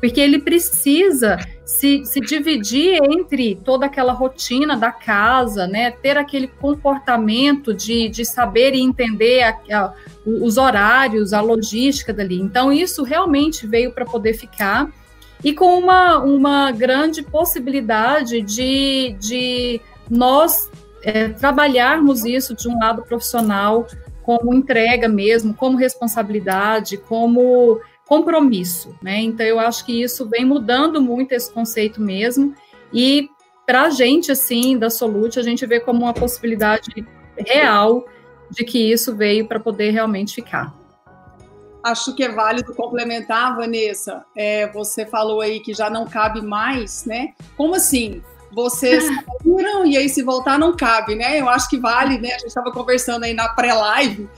Porque ele precisa se, se dividir entre toda aquela rotina da casa, né? Ter aquele comportamento de, de saber e entender a, a, os horários, a logística dali. Então, isso realmente veio para poder ficar e com uma, uma grande possibilidade de, de nós é, trabalharmos isso de um lado profissional como entrega mesmo, como responsabilidade, como compromisso, né? Então eu acho que isso vem mudando muito esse conceito mesmo e para a gente assim da Solute a gente vê como uma possibilidade real de que isso veio para poder realmente ficar. Acho que é válido complementar, Vanessa. É, você falou aí que já não cabe mais, né? Como assim? Vocês saíram e aí se voltar não cabe, né? Eu acho que vale, né? A gente estava conversando aí na pré-live,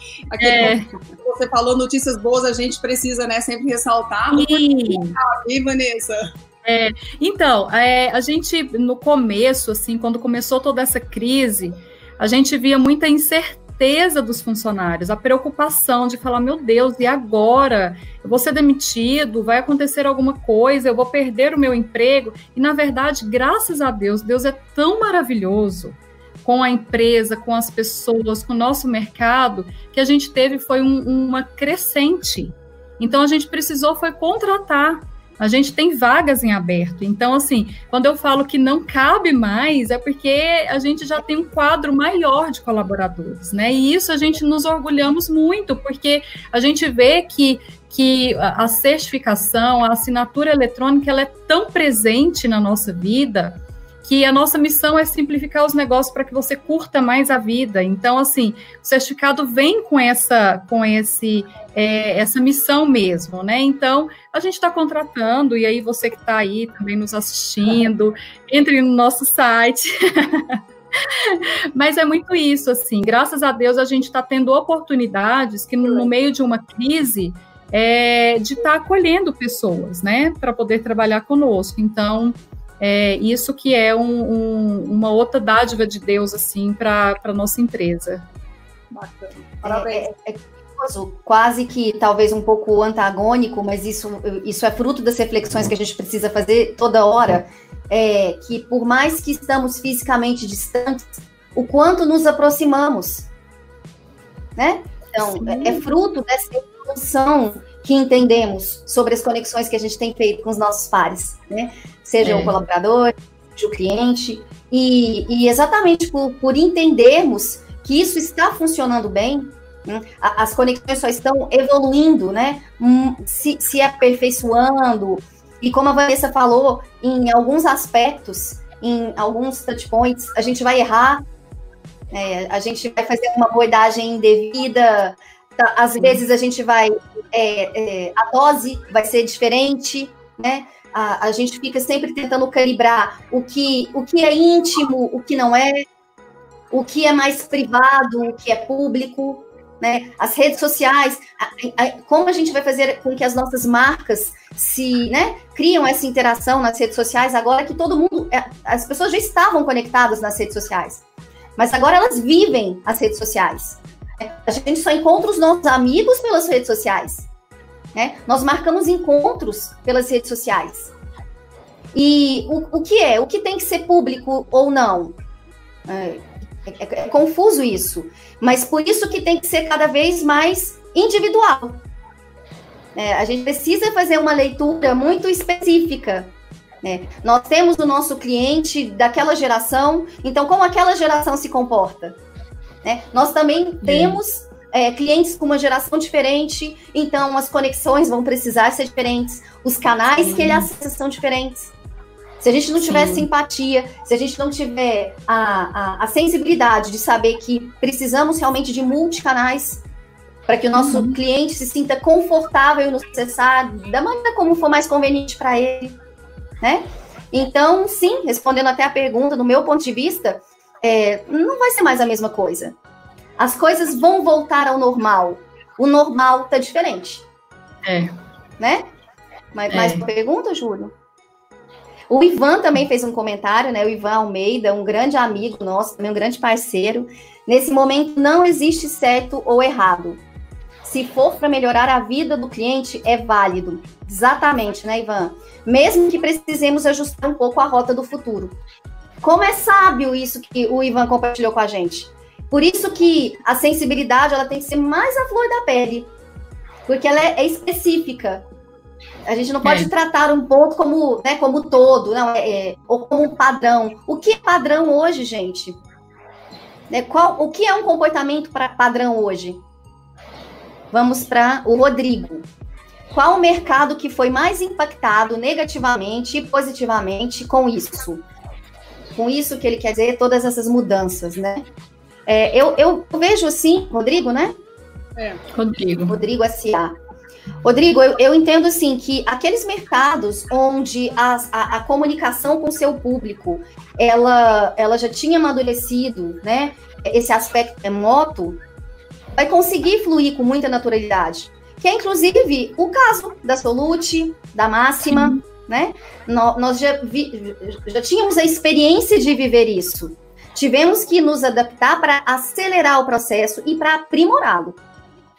é. você falou notícias boas, a gente precisa, né, sempre ressaltar. Sim. Cabe, Vanessa? É, então, é, a gente no começo, assim, quando começou toda essa crise, a gente via muita incerteza incerteza dos funcionários, a preocupação de falar: meu Deus, e agora? Eu vou ser demitido? Vai acontecer alguma coisa? Eu vou perder o meu emprego? E na verdade, graças a Deus, Deus é tão maravilhoso com a empresa, com as pessoas, com o nosso mercado, que a gente teve foi um, uma crescente. Então a gente precisou foi contratar A gente tem vagas em aberto. Então, assim, quando eu falo que não cabe mais, é porque a gente já tem um quadro maior de colaboradores, né? E isso a gente nos orgulhamos muito, porque a gente vê que que a certificação, a assinatura eletrônica, ela é tão presente na nossa vida que a nossa missão é simplificar os negócios para que você curta mais a vida. Então, assim, o certificado vem com essa, com esse, é, essa missão mesmo, né? Então, a gente está contratando, e aí você que está aí também nos assistindo, entre no nosso site. Mas é muito isso, assim, graças a Deus a gente está tendo oportunidades que no, no meio de uma crise é, de estar tá acolhendo pessoas, né, para poder trabalhar conosco. Então, é, isso que é um, um, uma outra dádiva de Deus, assim, para a nossa empresa. Bacana. Parabéns. É, é, é quase que talvez um pouco antagônico, mas isso, isso é fruto das reflexões que a gente precisa fazer toda hora, é que por mais que estamos fisicamente distantes, o quanto nos aproximamos, né? Então, é, é fruto dessa evolução que entendemos sobre as conexões que a gente tem feito com os nossos pares, né? Seja é. o colaborador, seja o cliente, e, e exatamente por, por entendermos que isso está funcionando bem, né? as conexões só estão evoluindo, né? Hum, se, se aperfeiçoando, e como a Vanessa falou, em alguns aspectos, em alguns touchpoints, a gente vai errar, é, a gente vai fazer uma abordagem indevida, tá, às vezes a gente vai é, é, a dose vai ser diferente, né? A, a, gente fica sempre tentando calibrar o que, o que é íntimo, o que não é, o que é mais privado, o que é público, né? As redes sociais, a, a, como a gente vai fazer com que as nossas marcas se, né, criam essa interação nas redes sociais agora que todo mundo, é, as pessoas já estavam conectadas nas redes sociais, mas agora elas vivem as redes sociais. A gente só encontra os nossos amigos pelas redes sociais. Né? Nós marcamos encontros pelas redes sociais. E o, o que é? O que tem que ser público ou não? É, é, é confuso isso. Mas por isso que tem que ser cada vez mais individual. É, a gente precisa fazer uma leitura muito específica. Né? Nós temos o nosso cliente daquela geração, então como aquela geração se comporta? Né? Nós também temos é, clientes com uma geração diferente, então as conexões vão precisar ser diferentes, os canais Sim. que ele acessa são diferentes. Se a gente não tiver Sim. simpatia, se a gente não tiver a, a, a, sensibilidade de saber que precisamos realmente de multicanais para que o nosso uhum. cliente se sinta confortável no acessar da maneira como for mais conveniente para ele, né? Então, sim, respondendo até a pergunta, do meu ponto de vista, é, não vai ser mais a mesma coisa. As coisas vão voltar ao normal. O normal tá diferente. É. Né? Mais, é. mais uma pergunta, Júlio? O Ivan também fez um comentário, né? O Ivan Almeida, um grande amigo nosso, também um grande parceiro. Nesse momento não existe certo ou errado. Se for para melhorar a vida do cliente, é válido. Exatamente, né, Ivan? Mesmo que precisemos ajustar um pouco a rota do futuro. Como é sábio isso que o Ivan compartilhou com a gente. Por isso que a sensibilidade ela tem que ser mais a flor da pele, porque ela é, é específica. A gente não pode é. tratar um ponto como, né, como todo, não é, é, ou como um padrão. O que é padrão hoje, gente? Né, qual, o que é um comportamento para padrão hoje? Vamos para o Rodrigo. Qual o mercado que foi mais impactado negativamente e positivamente com isso? Com isso que ele quer dizer todas essas mudanças, né? É, eu, eu vejo assim, Rodrigo, né? É. Rodrigo. Rodrigo S.A. Rodrigo, eu, eu, entendo assim que aqueles mercados onde a, a, a, comunicação com o seu público ela, ela já tinha amadurecido, né? Esse aspecto remoto, vai conseguir fluir com muita naturalidade. Que é inclusive o caso da Solute, da Máxima. Sim né? Nós já, vi, já tínhamos a experiência de viver isso. Tivemos que nos adaptar para acelerar o processo e para aprimorá-lo.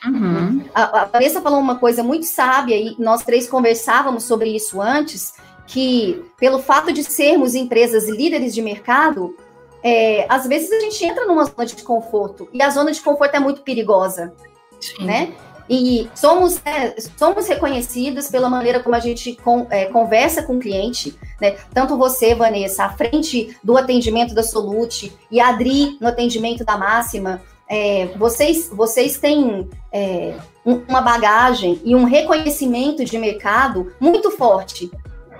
Uhum. A, a Vanessa falou uma coisa muito sábia e nós três conversávamos sobre isso antes, que pelo fato de sermos empresas líderes de mercado, é, às vezes a gente entra numa zona de conforto e a zona de conforto é muito perigosa, Sim. né? E somos, é, somos reconhecidas pela maneira como a gente é, conversa com o cliente, né? Tanto você, Vanessa, à frente do atendimento da Solute e a Adri no atendimento da Máxima, é, vocês, vocês têm é, uma bagagem e um reconhecimento de mercado muito forte,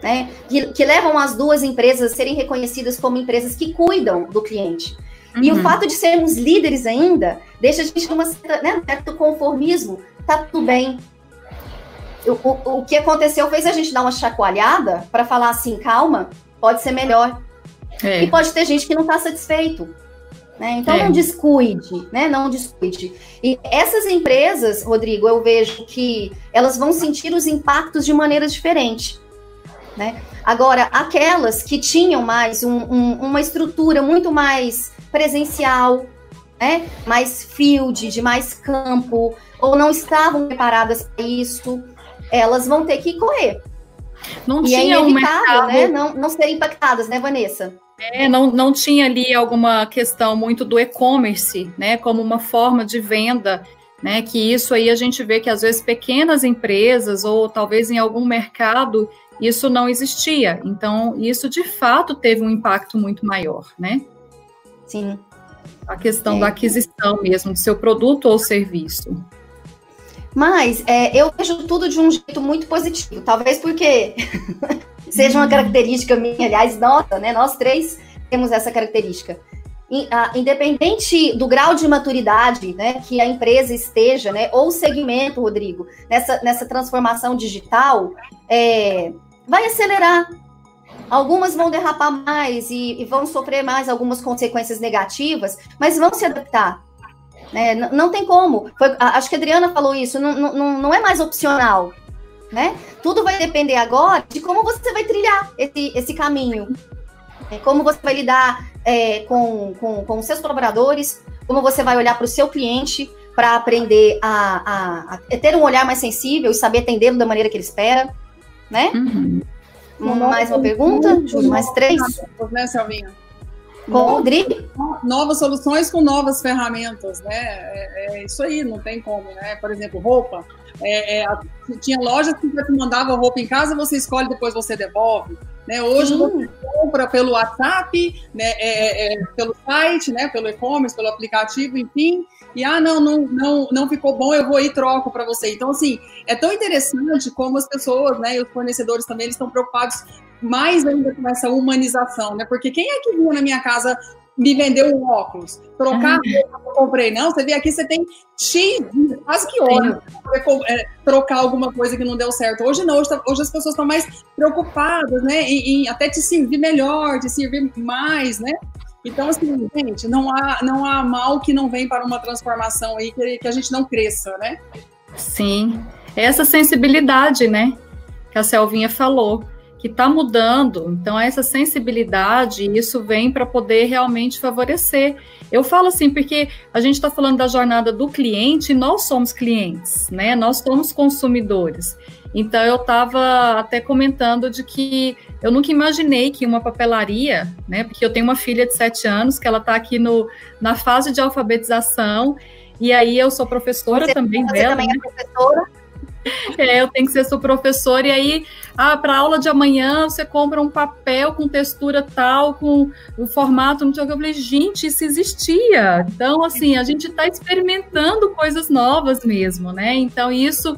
né? Que, que, levam as duas empresas a serem reconhecidas como empresas que cuidam do cliente. Uhum. E o uhum. fato de sermos líderes ainda deixa a gente numa né, certo conformismo. Tá tudo bem. O, o, o que aconteceu fez a gente dar uma chacoalhada para falar assim, calma, pode ser melhor. É. E pode ter gente que não está satisfeito. Né? Então é. não descuide, né? Não descuide. E essas empresas, Rodrigo, eu vejo que elas vão sentir os impactos de maneira diferente. Né? Agora, aquelas que tinham mais um, um, uma estrutura muito mais presencial, né? mais field, de mais campo, ou não estavam preparadas para isso, elas vão ter que correr. Não e é tinha é um mercado... né? Não, não ser impactadas, né, Vanessa? É, não, não tinha ali alguma questão muito do e-commerce, né, como uma forma de venda, né, que isso aí a gente vê que às vezes pequenas empresas ou talvez em algum mercado isso não existia. Então, isso de fato teve um impacto muito maior, né? Sim. A questão é. da aquisição mesmo do seu produto ou serviço. Mas é, eu vejo tudo de um jeito muito positivo, talvez porque seja uma característica minha, aliás, nossa, né? Nós três temos essa característica. Independente do grau de maturidade né, que a empresa esteja, né, ou segmento, Rodrigo, nessa, nessa transformação digital, é, vai acelerar. Algumas vão derrapar mais e, e, vão sofrer mais algumas consequências negativas, mas vão se adaptar. Né? Não, tem como. Foi, acho que a Adriana falou isso, não, não, não é mais opcional né? Tudo vai depender agora de como você vai trilhar esse, esse caminho. É, como você vai lidar é, com, com, com seus colaboradores, como você vai olhar para o seu cliente para aprender a, a, a, ter um olhar mais sensível e saber atendê-lo da maneira que ele espera, né? Uhum. Mais uma pergunta? Júlio, mais três? Né, Selvinha? Com o Novas soluções com novas ferramentas, né? É, é, isso aí, não tem como, né? Por exemplo, roupa. É, é, tinha lojas que você mandava roupa em casa, você escolhe, depois você devolve. Né? Hoje Sim. você compra pelo WhatsApp, né? É, é, pelo site, né? pelo e-commerce, pelo aplicativo, enfim. E ah, não, não, não, não ficou bom, eu vou e troco para você. Então, assim, é tão interessante como as pessoas, né, e os fornecedores também, eles estão preocupados mais ainda com essa humanização, né? Porque quem é que vinha na minha casa me vendeu um óculos, trocar ah. eu comprei. Não, você vê aqui, você tem X quase que hora para é, trocar alguma coisa que não deu certo. Hoje não, hoje, tá, hoje as pessoas estão mais preocupadas, né, em, em, até te servir melhor, te servir mais, né? Então, assim, gente, não há, não há mal que não vem para uma transformação aí que, que a gente não cresça, né? Sim, essa sensibilidade, né, que a Selvinha falou que está mudando. Então, essa sensibilidade, isso vem para poder realmente favorecer. Eu falo assim, porque a gente está falando da jornada do cliente e nós somos clientes, né? Nós somos consumidores. Então, eu estava até comentando de que eu nunca imaginei que uma papelaria, né? Porque eu tenho uma filha de sete anos que ela está aqui no, na fase de alfabetização. E aí eu sou professora você, também você dela. Você também é né? professora? É, eu tenho que ser seu professor, e aí, ah, para aula de amanhã, você compra um papel com textura tal, com o formato, não sei o que. Eu falei, gente, isso existia. Então, assim, a gente está experimentando coisas novas mesmo, né? Então, isso.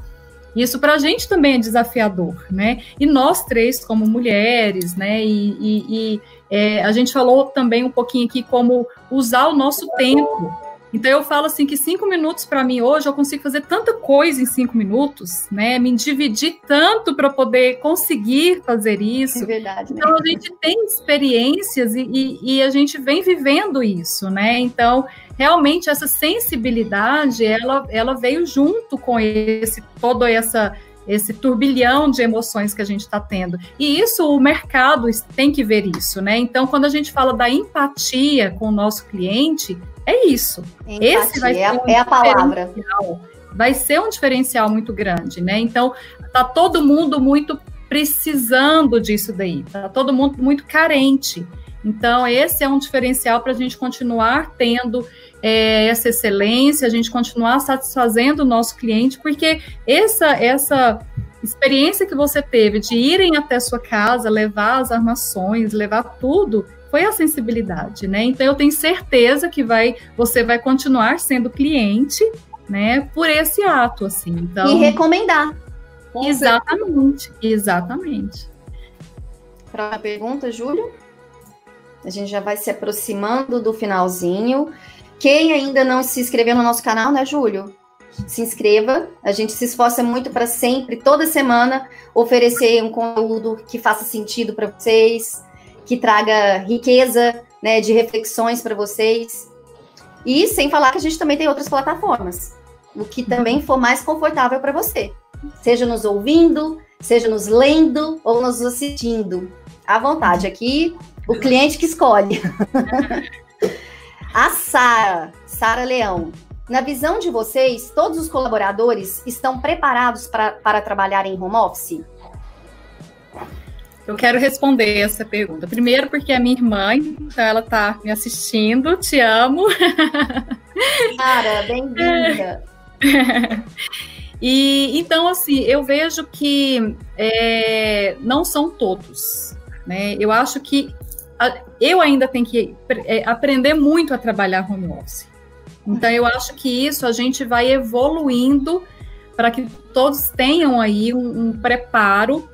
Isso para a gente também é desafiador, né? E nós três, como mulheres, né? E, e, e é, a gente falou também um pouquinho aqui como usar o nosso tempo então eu falo assim que cinco minutos para mim hoje eu consigo fazer tanta coisa em cinco minutos, né? Me dividir tanto para poder conseguir fazer isso. É verdade. Né? Então a gente tem experiências e, e, e, a gente vem vivendo isso, né? Então realmente essa sensibilidade ela, ela veio junto com esse toda essa esse turbilhão de emoções que a gente está tendo. E isso o mercado tem que ver isso, né? Então, quando a gente fala da empatia com o nosso cliente, é isso. Empatia, Esse vai ser é, um é a palavra. Vai ser um diferencial muito grande, né? Então, tá todo mundo muito precisando disso daí, tá todo mundo muito carente. Então, esse é um diferencial para a gente continuar tendo é, essa excelência, a gente continuar satisfazendo o nosso cliente, porque essa, essa experiência que você teve de irem até sua casa, levar as armações, levar tudo, foi a sensibilidade, né? Então eu tenho certeza que vai, você vai continuar sendo cliente, né? Por esse ato, assim. Então, e recomendar. Exatamente, exatamente. Próxima pergunta, Júlio. A gente já vai se aproximando do finalzinho. Quem ainda não se inscreveu no nosso canal, né, Júlio? Se inscreva. A gente se esforça muito para sempre, toda semana, oferecer um conteúdo que faça sentido para vocês, que traga riqueza né, de reflexões para vocês. E sem falar que a gente também tem outras plataformas, o que também for mais confortável para você. Seja nos ouvindo, seja nos lendo ou nos assistindo. À vontade, aqui o cliente que escolhe. a Sara, Sara Leão. Na visão de vocês, todos os colaboradores estão preparados pra, para trabalhar em home office? Eu quero responder essa pergunta. Primeiro, porque é minha irmã, então ela está me assistindo. Te amo. Cara, bem-vinda. e então, assim, eu vejo que é, não são todos. Né? Eu acho que eu ainda tenho que é, aprender muito a trabalhar home office. Então, eu acho que isso a gente vai evoluindo para que todos tenham aí um, um preparo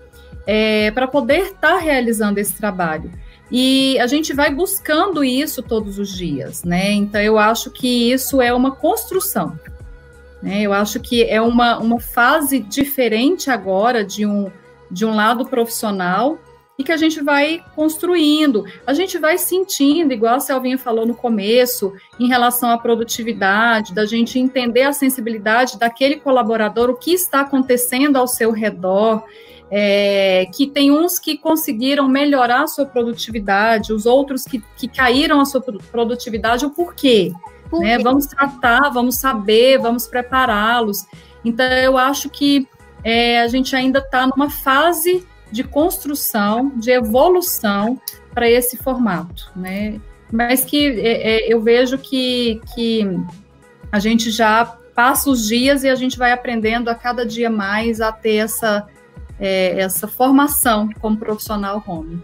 é, para poder estar tá realizando esse trabalho. E a gente vai buscando isso todos os dias, né? Então eu acho que isso é uma construção. Né? Eu acho que é uma, uma fase diferente agora de um, de um lado profissional e que a gente vai construindo, a gente vai sentindo, igual a Selvinha falou no começo, em relação à produtividade, da gente entender a sensibilidade daquele colaborador, o que está acontecendo ao seu redor é, que tem uns que conseguiram melhorar a sua produtividade, os outros que, que caíram a sua produtividade, o porquê. Por né? Vamos tratar, vamos saber, vamos prepará-los. Então, eu acho que é, a gente ainda está numa fase de construção, de evolução para esse formato, né? Mas que é, é, eu vejo que, que a gente já passa os dias e a gente vai aprendendo a cada dia mais a ter essa é, essa formação como profissional home.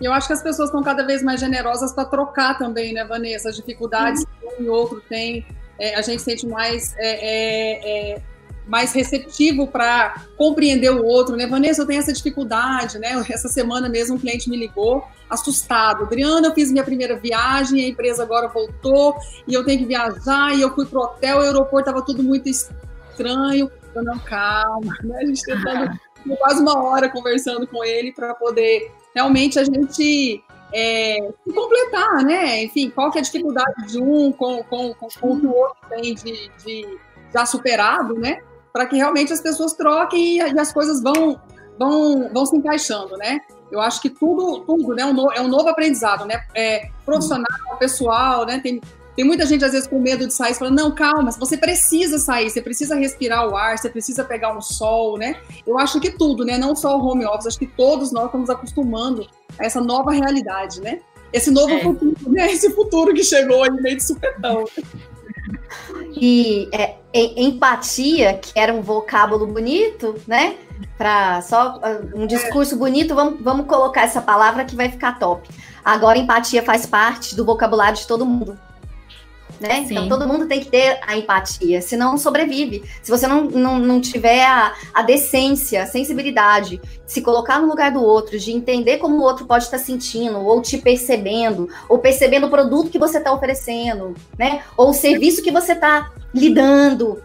E eu acho que as pessoas estão cada vez mais generosas para trocar também, né, Vanessa? As dificuldades uhum. que um e outro tem, é, a gente sente mais, é, é, é mais receptivo para compreender o outro, né? Vanessa, eu tenho essa dificuldade, né? Essa semana mesmo um cliente me ligou, assustado. Adriana, eu fiz minha primeira viagem, a empresa agora voltou e eu tenho que viajar e eu fui pro hotel, o aeroporto estava tudo muito estranho. Eu não, calma, né? A gente tentando quase uma hora conversando com ele para poder realmente a gente é, se completar, né? Enfim, qual que é a dificuldade de um com, com, com, com o que o outro tem de, de já superado, né? Para que realmente as pessoas troquem e, e, as coisas vão, vão, vão se encaixando, né? Eu acho que tudo, tudo né, é um novo aprendizado, né? É, profissional, pessoal, né? Tem, tem muita gente, às vezes, com medo de sair, falando, não, calma, você precisa sair, você precisa respirar o ar, você precisa pegar um sol, né? Eu acho que tudo, né? Não só o home office, acho que todos nós estamos acostumando a essa nova realidade, né? Esse novo é. futuro, né? Esse futuro que chegou aí meio de supetão. E é, empatia, que era um vocábulo bonito, né? Para só ah, um discurso bonito, vamos, vamos colocar essa palavra que vai ficar top. Agora, empatia faz parte do vocabulário de todo mundo né? Então, Sim. Então todo mundo tem que ter a empatia, senão sobrevive. Se você não, não, não tiver a, a decência, a sensibilidade, se colocar no lugar do outro, de entender como o outro pode estar sentindo, ou te percebendo, ou percebendo o produto que você está oferecendo, né? Ou o serviço que você está lidando.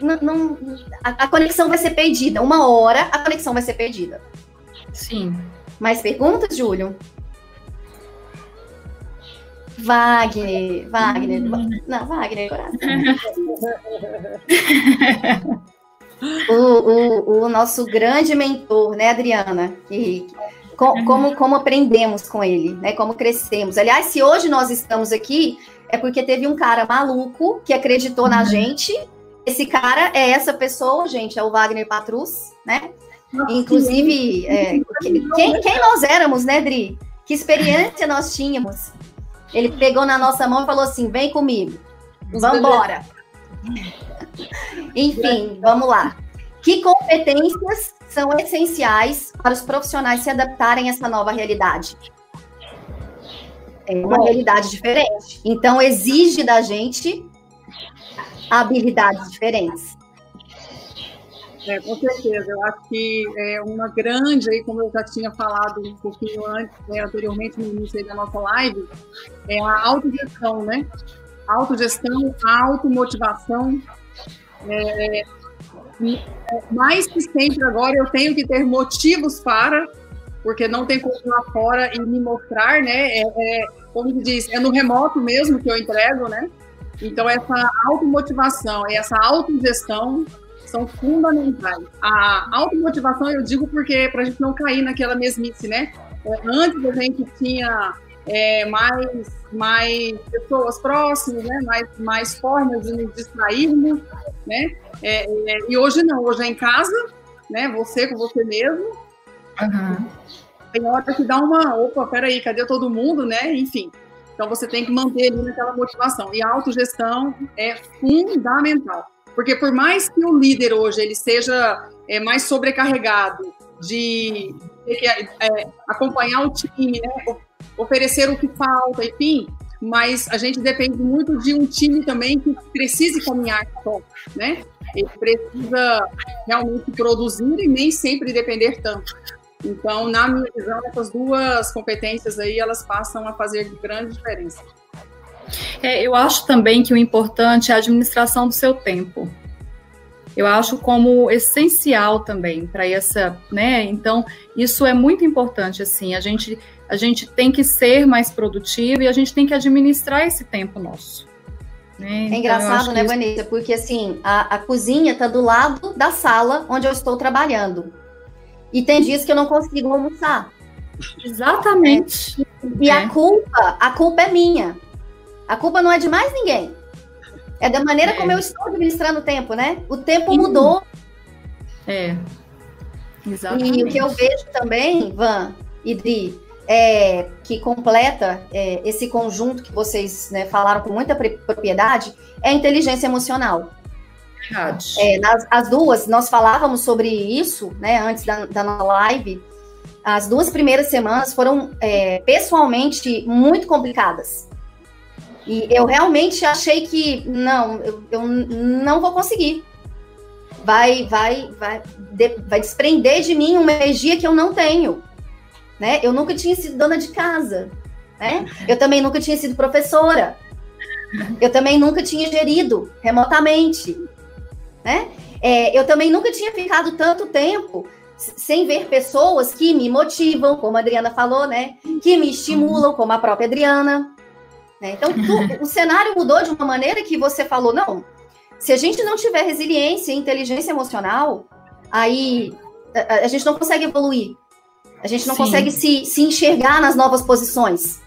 Não, não a, a conexão vai ser perdida. Uma hora a conexão vai ser perdida. Sim. Mais perguntas, Júlio? Wagner, Wagner. Hum. Não, Wagner, coração. o, o, o, nosso grande mentor, né, Adriana? Que, com, como, como aprendemos com ele, né? Como crescemos. Aliás, se hoje nós estamos aqui, é porque teve um cara maluco que acreditou na uhum. gente. Esse cara é essa pessoa, gente, é o Wagner Patrus, né? Inclusive, é, quem, quem nós éramos, né, Dri? Que experiência nós tínhamos? Ele pegou na nossa mão e falou assim: vem comigo, vamos embora. Enfim, vamos lá. Que competências são essenciais para os profissionais se adaptarem a essa nova realidade? É uma Bom. realidade diferente. Então, exige da gente habilidades diferentes. É, com certeza. Eu acho que é uma grande, aí, como eu já tinha falado um pouquinho antes, né, anteriormente no início da nossa live, é a autogestão, né? Autogestão, automotivação. É, é, mais que sempre agora eu tenho que ter motivos para, porque não tem como ir lá fora e me mostrar, né? É, é, como se diz, é no remoto mesmo que eu entrego, né? Então, essa automotivação essa autogestão são fundamentais. A automotivação, eu digo porque para a gente não cair naquela mesmice, né? É, antes a gente tinha é, mais, mais pessoas próximas, né? mais, mais formas de nos distrairmos, né? É, é, e hoje não, hoje é em casa, né? Você com você mesmo. Uhum. Tem hora que dá uma, opa, peraí, cadê todo mundo, né? Enfim. Então você tem que manter ali naquela motivação. E a autogestão é fundamental. Porque por mais que o líder hoje ele seja é, mais sobrecarregado de, de é, acompanhar o time, né, oferecer o que falta, enfim, mas a gente depende muito de um time também que precise caminhar só, né? Ele precisa realmente produzir e nem sempre depender tanto. Então, na minha visão, essas duas competências aí, elas passam a fazer grande diferença. É, eu acho também que o importante é a administração do seu tempo. Eu acho como essencial também para essa, né? Então, isso é muito importante assim. A gente a gente tem que ser mais produtivo e a gente tem que administrar esse tempo nosso. Né? É então, engraçado, né, isso... Vanessa? Porque assim, a, a cozinha está do lado da sala onde eu estou trabalhando. E tem dias que eu não consigo almoçar. Exatamente. É. E é. a culpa, a culpa é minha. A culpa não é de mais ninguém. É da maneira é. como eu estou administrando o tempo, né? O tempo mudou. É. Exatamente. E o que eu vejo também, Van e Dri, é, que completa é, esse conjunto que vocês né, falaram com muita propriedade, é a inteligência emocional. Verdade. É, nas, as duas, nós falávamos sobre isso, né, antes da, da live. As duas primeiras semanas foram é, pessoalmente muito complicadas. E eu realmente achei que não, eu, eu não vou conseguir. Vai, vai, vai, de, vai desprender de mim uma energia que eu não tenho. Né? Eu nunca tinha sido dona de casa. Né? Eu também nunca tinha sido professora. Eu também nunca tinha gerido remotamente. Né? É, eu também nunca tinha ficado tanto tempo sem ver pessoas que me motivam, como a Adriana falou, né? Que me estimulam, como a própria Adriana. Né? Então, tu, o cenário mudou de uma maneira que você falou, não, se a gente não tiver resiliência e inteligência emocional, aí a, a gente não consegue evoluir. A gente não Sim. consegue se, se enxergar nas novas posições.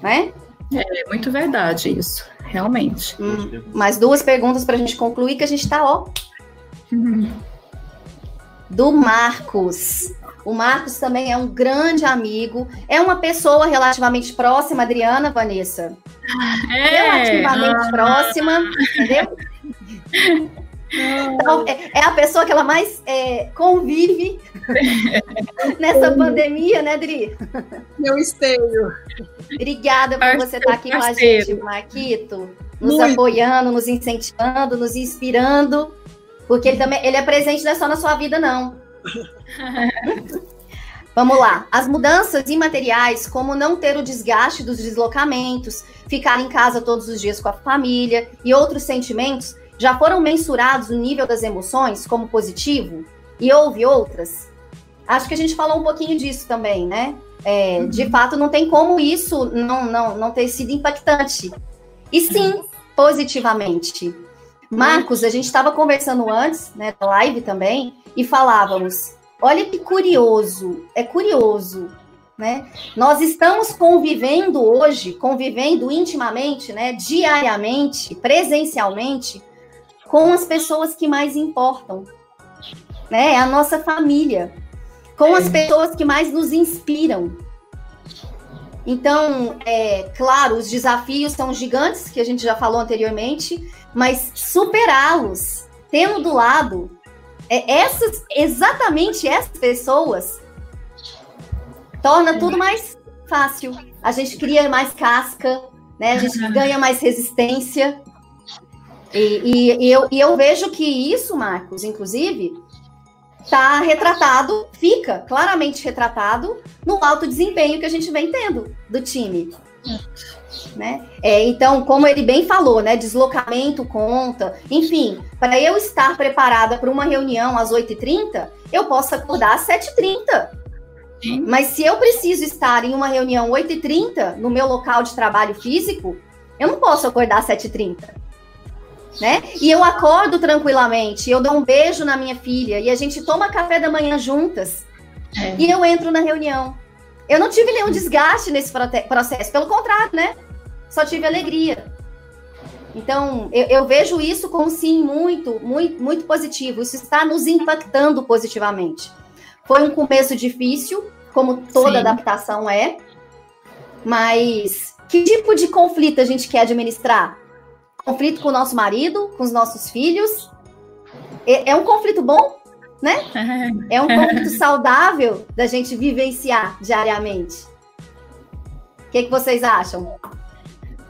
Né? É muito verdade isso, realmente. Hum, mais duas perguntas para a gente concluir, que a gente está, ó. Do Marcos. O Marcos também é um grande amigo, é uma pessoa relativamente próxima, Adriana, Vanessa. É. Relativamente ah. próxima, entendeu? Então, é, é, a pessoa que ela mais é, convive nessa pandemia, né, Dri? Eu esteio. Obrigada por você estar aqui com a gente, Marquito, nos Muito. apoiando, nos incentivando, nos inspirando, porque ele também ele é presente não é só na sua vida, não. Vamos lá. As mudanças imateriais, como não ter o desgaste dos deslocamentos, ficar em casa todos os dias com a família e outros sentimentos, já foram mensurados no nível das emoções como positivo? E houve outras? Acho que a gente falou um pouquinho disso também, né? É, uhum. De fato, não tem como isso não, não, não ter sido impactante. E sim, positivamente. Marcos, a gente estava conversando antes, né, da live também, e falávamos: olha que curioso, é curioso, né? Nós estamos convivendo hoje, convivendo intimamente, né, diariamente, presencialmente, com as pessoas que mais importam. né? É a nossa família, com as pessoas que mais nos inspiram. Então, é claro, os desafios são gigantes, que a gente já falou anteriormente, mas superá-los, tendo do lado é, essas, exatamente essas pessoas, torna tudo mais fácil. A gente cria mais casca, né? A gente ganha mais resistência. E, e, e, eu, e eu vejo que isso, Marcos, inclusive, está retratado, fica claramente retratado no alto desempenho que a gente vem tendo do time. Né? É, então, como ele bem falou, né? Deslocamento conta. Enfim, para eu estar preparada para uma reunião às 8h30, eu posso acordar às 7h30. Mas se eu preciso estar em uma reunião 8h30 no meu local de trabalho físico, eu não posso acordar às 7h30 né? E eu acordo tranquilamente, eu dou um beijo na minha filha e a gente toma café da manhã juntas. É. E eu entro na reunião. Eu não tive nenhum desgaste nesse processo, pelo contrário, né? Só tive alegria. Então, eu, eu, vejo isso como sim muito, muito, muito positivo. Isso está nos impactando positivamente. Foi um começo difícil, como toda sim. adaptação é, mas que tipo de conflito a gente quer administrar? conflito com o nosso marido, com os nossos filhos. É, é um conflito bom, né? É um conflito saudável da gente vivenciar diariamente. O que, que vocês acham?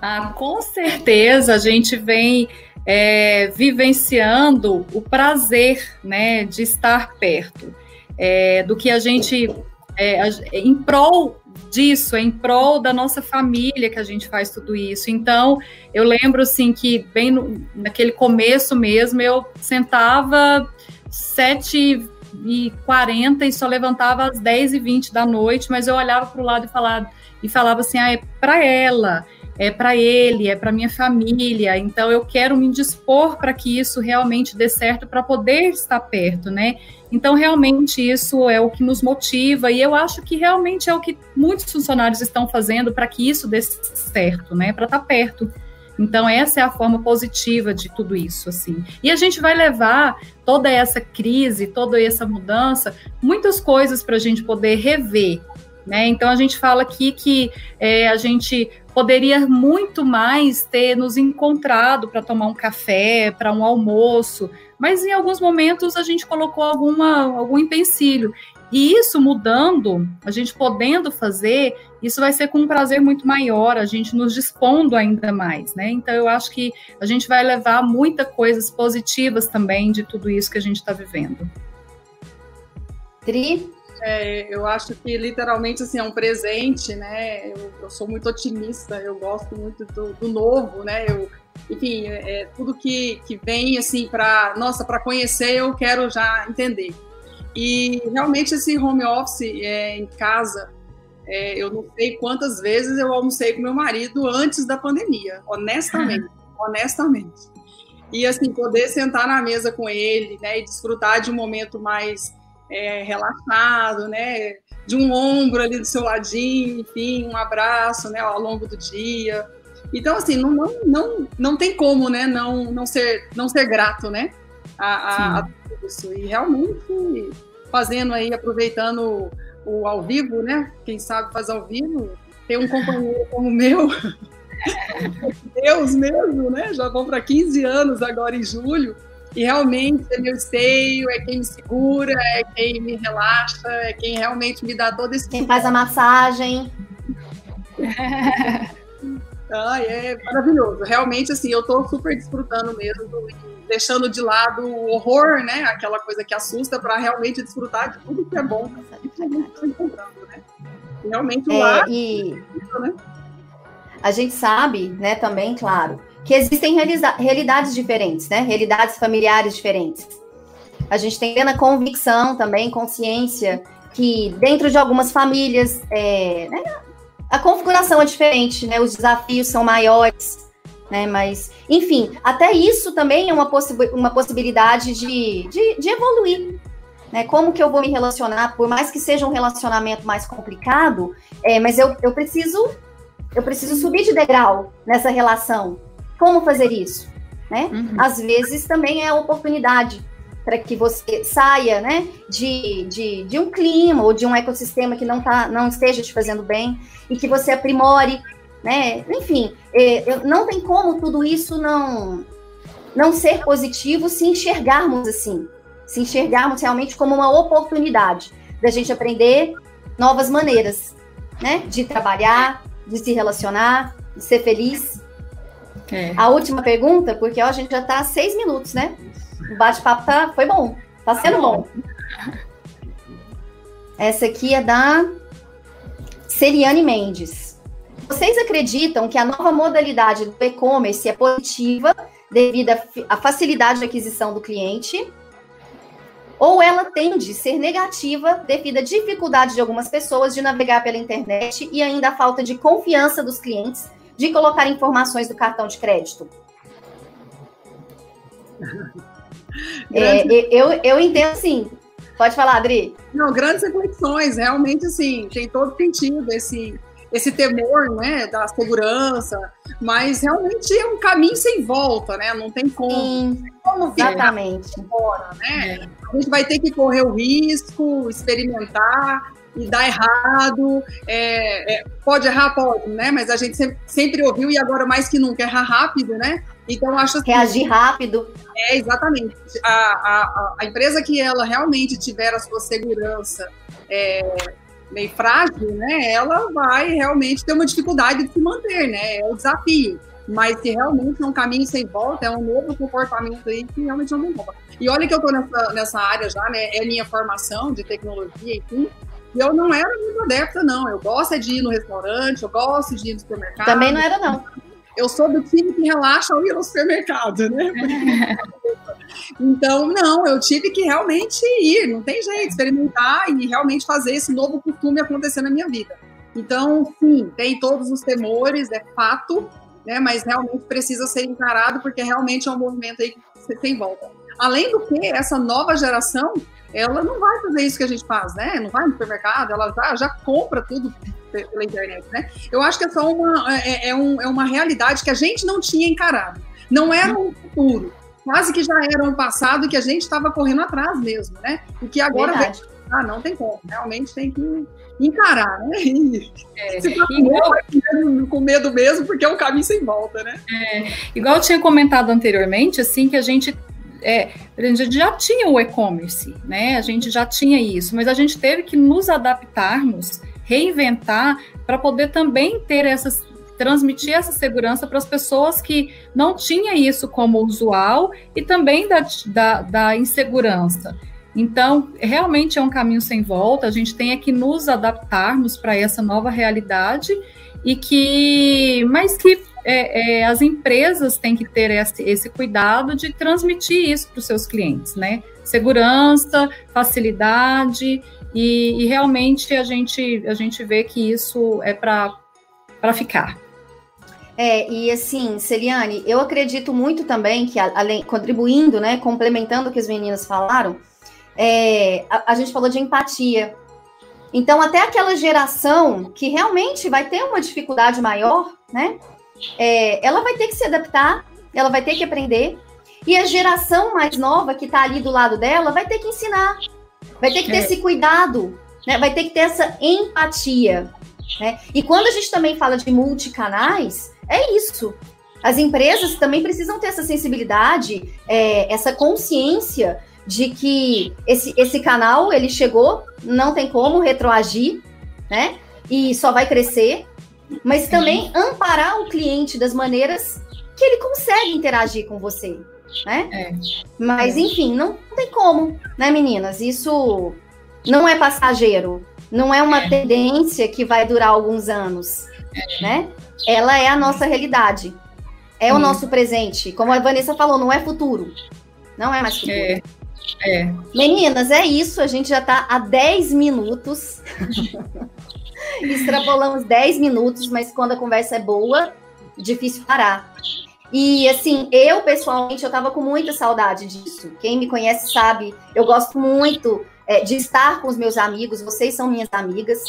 Ah, com certeza a gente vem é, vivenciando o prazer né, de estar perto, é, do que a gente, é, em prol disso, é em prol da nossa família que a gente faz tudo isso. Então, eu lembro assim que bem no, naquele começo mesmo, eu sentava sete e quarenta e só levantava às dez e vinte da noite, mas eu olhava para o lado e falava, e falava assim, ah, é para ela, é para ele, é para minha família. Então eu quero me dispor para que isso realmente dê certo para poder estar perto, né? Então realmente isso é o que nos motiva e eu acho que realmente é o que muitos funcionários estão fazendo para que isso dê certo, né? Para estar perto. Então essa é a forma positiva de tudo isso, assim. E a gente vai levar toda essa crise, toda essa mudança, muitas coisas para a gente poder rever, né? Então a gente fala aqui que é, a gente poderia muito mais ter nos encontrado para tomar um café, para um almoço, mas em alguns momentos a gente colocou alguma, algum empecilho. E isso mudando, a gente podendo fazer, isso vai ser com um prazer muito maior, a gente nos dispondo ainda mais, né? Então eu acho que a gente vai levar muitas coisas positivas também de tudo isso que a gente está vivendo. Tri, é, eu acho que literalmente assim, é um presente, né? Eu, eu sou muito otimista, eu gosto muito do, do novo, né? Eu, enfim, é, é, tudo que, que vem assim para nossa para conhecer eu quero já entender. E realmente esse home office é, em casa, é, eu não sei quantas vezes eu almocei com meu marido antes da pandemia, honestamente, honestamente. E assim poder sentar na mesa com ele, né, e desfrutar de um momento mais é, relaxado, né? De um ombro ali do seu ladinho, enfim, um abraço, né? Ao longo do dia. Então, assim, não, não, não, não tem como, né? Não, não, ser, não ser grato, né? A, a, a tudo isso. E realmente fazendo aí, aproveitando o ao vivo, né? Quem sabe faz ao vivo, ter um companheiro como o meu. Deus mesmo, né? Já vão para 15 anos agora em julho. E realmente é meu esteio, é quem me segura, é quem me relaxa, é quem realmente me dá todo esse. Quem faz a massagem. ah, é maravilhoso. Realmente, assim, eu estou super desfrutando mesmo, deixando de lado o horror, né? Aquela coisa que assusta, para realmente desfrutar de tudo que é bom está encontrando, né? Realmente o é, e... né? A gente sabe, né, também, claro, que existem realidades diferentes, né? Realidades familiares diferentes. A gente tem plena convicção também, consciência, que dentro de algumas famílias é, né, a configuração é diferente, né? Os desafios são maiores, né? Mas, enfim, até isso também é uma, possi uma possibilidade de, de, de evoluir. Né? Como que eu vou me relacionar, por mais que seja um relacionamento mais complicado, é, mas eu, eu preciso eu preciso subir de degrau nessa relação, como fazer isso? Né? Uhum. Às vezes também é a oportunidade para que você saia né, de, de, de, um clima ou de um ecossistema que não, tá, não esteja te fazendo bem e que você aprimore. Né? Enfim, é, não tem como tudo isso não, não ser positivo se enxergarmos assim, se enxergarmos realmente como uma oportunidade da gente aprender novas maneiras né, de trabalhar, de se relacionar, de ser feliz. É. A última pergunta, porque ó, a gente já está seis minutos, né? O bate-papo tá, foi bom, tá sendo bom. Essa aqui é da Celiane Mendes. Vocês acreditam que a nova modalidade do e-commerce é positiva devido à facilidade de aquisição do cliente? Ou ela tende a ser negativa devido à dificuldade de algumas pessoas de navegar pela internet e ainda a falta de confiança dos clientes de colocar informações do cartão de crédito? É, eu, eu entendo sim. Pode falar, Adri. Não, grandes reflexões, realmente, assim, tem todo sentido esse, esse temor, né, da segurança, mas realmente é um caminho sem volta, né, não tem como. Sim, tem como exatamente. Fora, né? É. A gente vai ter que correr o risco, experimentar, e dá errado. É, é, pode errar, pode, né? Mas a gente sempre, sempre, ouviu e agora mais que nunca errar rápido, né? Então acho assim, reagir rápido. É exatamente. A, a, a empresa que ela realmente tiver a sua segurança é, meio frágil, né? Ela vai realmente ter uma dificuldade de se manter, né? É o desafio. Mas que realmente é um caminho sem volta, é um novo comportamento aí que realmente não tem como. E olha que eu estou nessa, nessa área já, né? É minha formação de tecnologia, enfim. E eu não era muito adepta, não. Eu gosto de ir no restaurante, eu gosto de ir no supermercado. Também não era, não. Eu sou do time que relaxa ao ir ao supermercado, né? então, não, eu tive que realmente ir, não tem jeito, experimentar e realmente fazer esse novo costume acontecer na minha vida. Então, sim, tem todos os temores, é fato, né? Mas realmente precisa ser encarado, porque realmente é um movimento aí que você tem volta. Além do que, essa nova geração ela não vai fazer isso que a gente faz, né? Não vai no supermercado, ela já, já compra tudo pela internet, né? Eu acho que é só uma, é, é, é, um, é uma realidade que a gente não tinha encarado. Não era um futuro, quase que já era um passado que a gente estava correndo atrás mesmo, né? E que agora vem, ah, não tem como, realmente tem que encarar, né? E, é, se igual, com medo mesmo, porque é um caminho sem volta, né? É, igual eu tinha comentado anteriormente, assim, que a gente é, a gente já tinha o e-commerce, né? A gente já tinha isso, mas a gente teve que nos adaptarmos, reinventar para poder também ter essas transmitir essa segurança para as pessoas que não tinham isso como usual e também da, da, da insegurança. Então, realmente é um caminho sem volta, a gente tem que nos adaptarmos para essa nova realidade e que, mas que é, é, as empresas têm que ter esse, esse cuidado de transmitir isso para os seus clientes, né? Segurança, facilidade, e, e, realmente a gente, a gente vê que isso é para ficar. É, e assim, Celiane, eu acredito muito também que, além, contribuindo, né, complementando o que as meninas falaram, é, a, a gente falou de empatia. Então, até aquela geração que realmente vai ter uma dificuldade maior, né? é, ela vai ter que se adaptar, ela vai ter que aprender. E a geração mais nova que está ali do lado dela vai ter que ensinar, vai ter que ter é. esse cuidado, né? vai ter que ter essa empatia. Né? E quando a gente também fala de multicanais, é isso. As empresas também precisam ter essa sensibilidade, é, essa consciência de que esse, esse canal ele chegou, não tem como retroagir, né? E só vai crescer mas também amparar o cliente das maneiras que ele consegue interagir com você, né? É. Mas é. enfim, não tem como, né, meninas? Isso não é passageiro, não é uma é. tendência que vai durar alguns anos, é. né? Ela é a nossa realidade, é o nosso presente. Como a Vanessa falou, não é futuro, não é mais futuro. É. É. Meninas, é isso. A gente já está há 10 minutos. Extrapolamos 10 minutos, mas quando a conversa é boa, difícil parar. E assim, eu pessoalmente eu tava com muita saudade disso. Quem me conhece sabe, eu gosto muito é, de estar com os meus amigos, vocês são minhas amigas,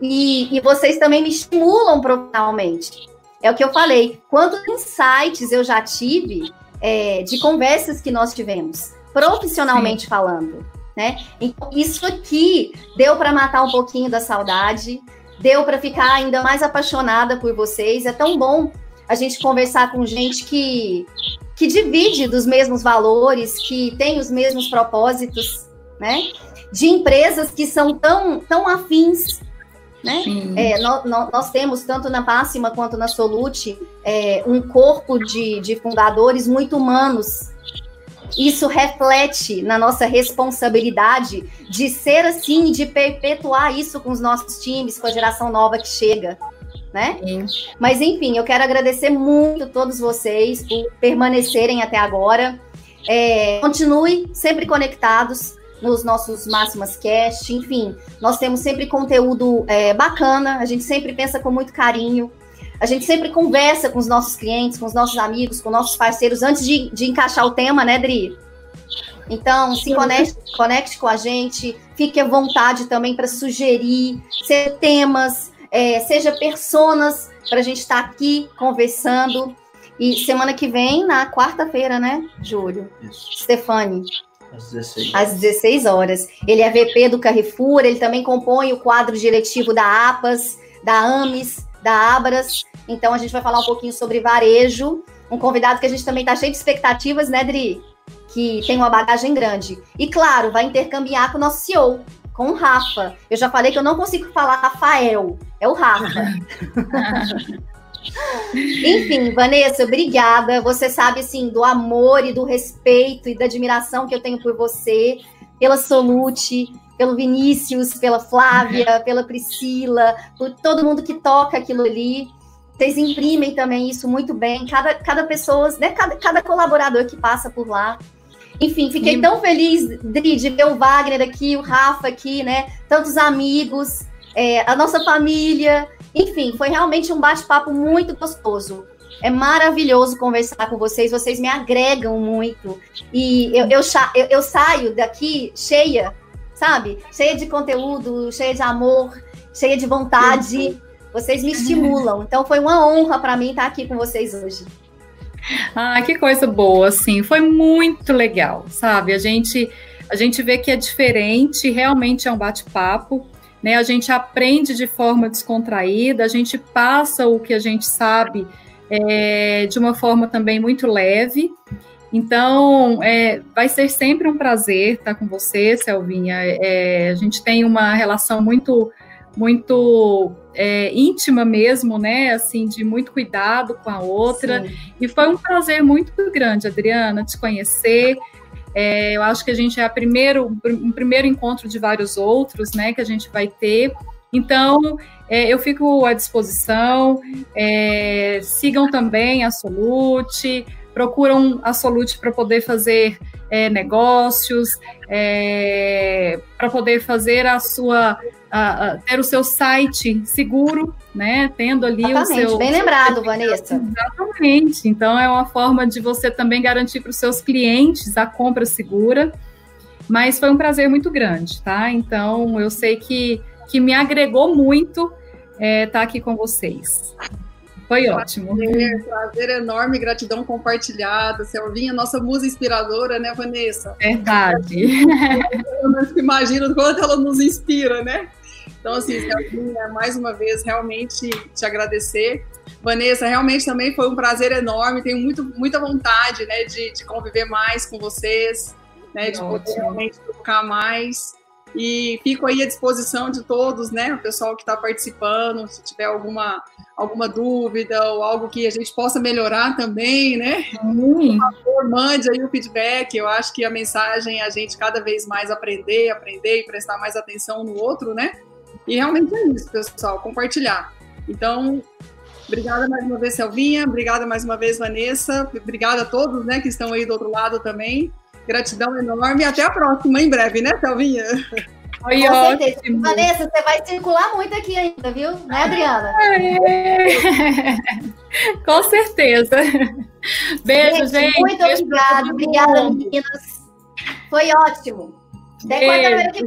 e, e vocês também me estimulam profissionalmente. É o que eu falei. Quantos insights eu já tive é, de conversas que nós tivemos. profissionalmente Sim. falando, né? Então, isso aqui deu para matar um pouquinho da saudade, deu para ficar ainda mais apaixonada por vocês. É tão bom a gente conversar com gente que que divide dos mesmos valores, que tem os mesmos propósitos, né? De empresas que são tão, tão afins, né? É, nós, nós, temos, tanto na Pássima quanto na Solute, é, um corpo de, de fundadores muito humanos. Isso reflete na nossa responsabilidade de ser assim, de perpetuar isso com os nossos times, com a geração nova que chega né? Sim. Mas enfim, eu quero agradecer muito a todos vocês por permanecerem até agora. É, continue sempre conectados nos nossos Máximas Cast, enfim, nós temos sempre conteúdo é, bacana, a gente sempre pensa com muito carinho, a gente sempre conversa com os nossos clientes, com os nossos amigos, com nossos parceiros, antes de, de encaixar o tema, né, Dri? Então, se conecte, conecte com a gente, fique à vontade também para sugerir temas, é, seja personas, para a gente estar tá aqui conversando. E semana que vem, na quarta-feira, né, Júlio? Isso. Stefani. Às 16. Às 16 horas. Ele é VP do Carrefour, ele também compõe o quadro diretivo da APAS, da AMES, da Abras. Então a gente vai falar um pouquinho sobre varejo. Um convidado que a gente também está cheio de expectativas, né, Dri? Que tem uma bagagem grande. E claro, vai intercambiar com o nosso CEO, com o Rafa. Eu já falei que eu não consigo falar Rafael, é o Rafa. Enfim, Vanessa, obrigada. Você sabe, assim, do amor e do respeito e da admiração que eu tenho por você, pela Solute, pelo Vinícius, pela Flávia, pela Priscila, por todo mundo que toca aquilo ali. Vocês imprimem também isso muito bem. Cada, cada pessoa, né, cada, cada colaborador que passa por lá enfim, fiquei tão feliz, Dri, de ver o Wagner aqui, o Rafa aqui, né? Tantos amigos, é, a nossa família. Enfim, foi realmente um bate-papo muito gostoso. É maravilhoso conversar com vocês, vocês me agregam muito. E eu, eu, eu, eu saio daqui cheia, sabe? Cheia de conteúdo, cheia de amor, cheia de vontade. Vocês me estimulam. Então foi uma honra para mim estar aqui com vocês hoje. Ah, que coisa boa, assim, foi muito legal, sabe? A gente a gente vê que é diferente, realmente é um bate-papo, né? A gente aprende de forma descontraída, a gente passa o que a gente sabe é, de uma forma também muito leve. Então, é, vai ser sempre um prazer estar com você, Selvinha. É, a gente tem uma relação muito muito é, íntima mesmo, né? Assim, de muito cuidado com a outra. Sim. E foi um prazer muito grande, Adriana, te conhecer. É, eu acho que a gente é a primeiro, um primeiro encontro de vários outros, né? Que a gente vai ter. Então, é, eu fico à disposição. É, sigam também a Solute, procuram a Solute para poder fazer é, negócios, é, para poder fazer a sua a, a, ter o seu site seguro, né? Tendo ali Exatamente, o seu. Bem lembrado, Vanessa. Exatamente. Então é uma forma de você também garantir para os seus clientes a compra segura. Mas foi um prazer muito grande, tá? Então eu sei que, que me agregou muito estar é, tá aqui com vocês. Foi ótimo. Prazer, prazer enorme, gratidão compartilhada. Selvinha, nossa musa inspiradora, né, Vanessa? Verdade. Eu não imagino quanto ela nos inspira, né? Então, assim, Selvinha, mais uma vez, realmente te agradecer. Vanessa, realmente também foi um prazer enorme. Tenho muito, muita vontade né, de, de conviver mais com vocês, né, de poder realmente tocar mais. E fico aí à disposição de todos, né? O pessoal que está participando, se tiver alguma, alguma dúvida ou algo que a gente possa melhorar também, né? Por favor, mande aí o feedback. Eu acho que a mensagem é a gente cada vez mais aprender, aprender e prestar mais atenção no outro, né? E realmente é isso, pessoal, compartilhar. Então, obrigada mais uma vez, Selvinha. Obrigada mais uma vez, Vanessa. Obrigada a todos, né, que estão aí do outro lado também. Gratidão enorme e até a próxima, em breve, né, Selvinha? Foi Com ótimo. certeza. Vanessa, você vai circular muito aqui ainda, viu? Né, Adriana? É. Com certeza. Beijo, gente. gente. Muito obrigada. Obrigada, meninas. Foi ótimo. Até quarta-feira que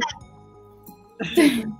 vem.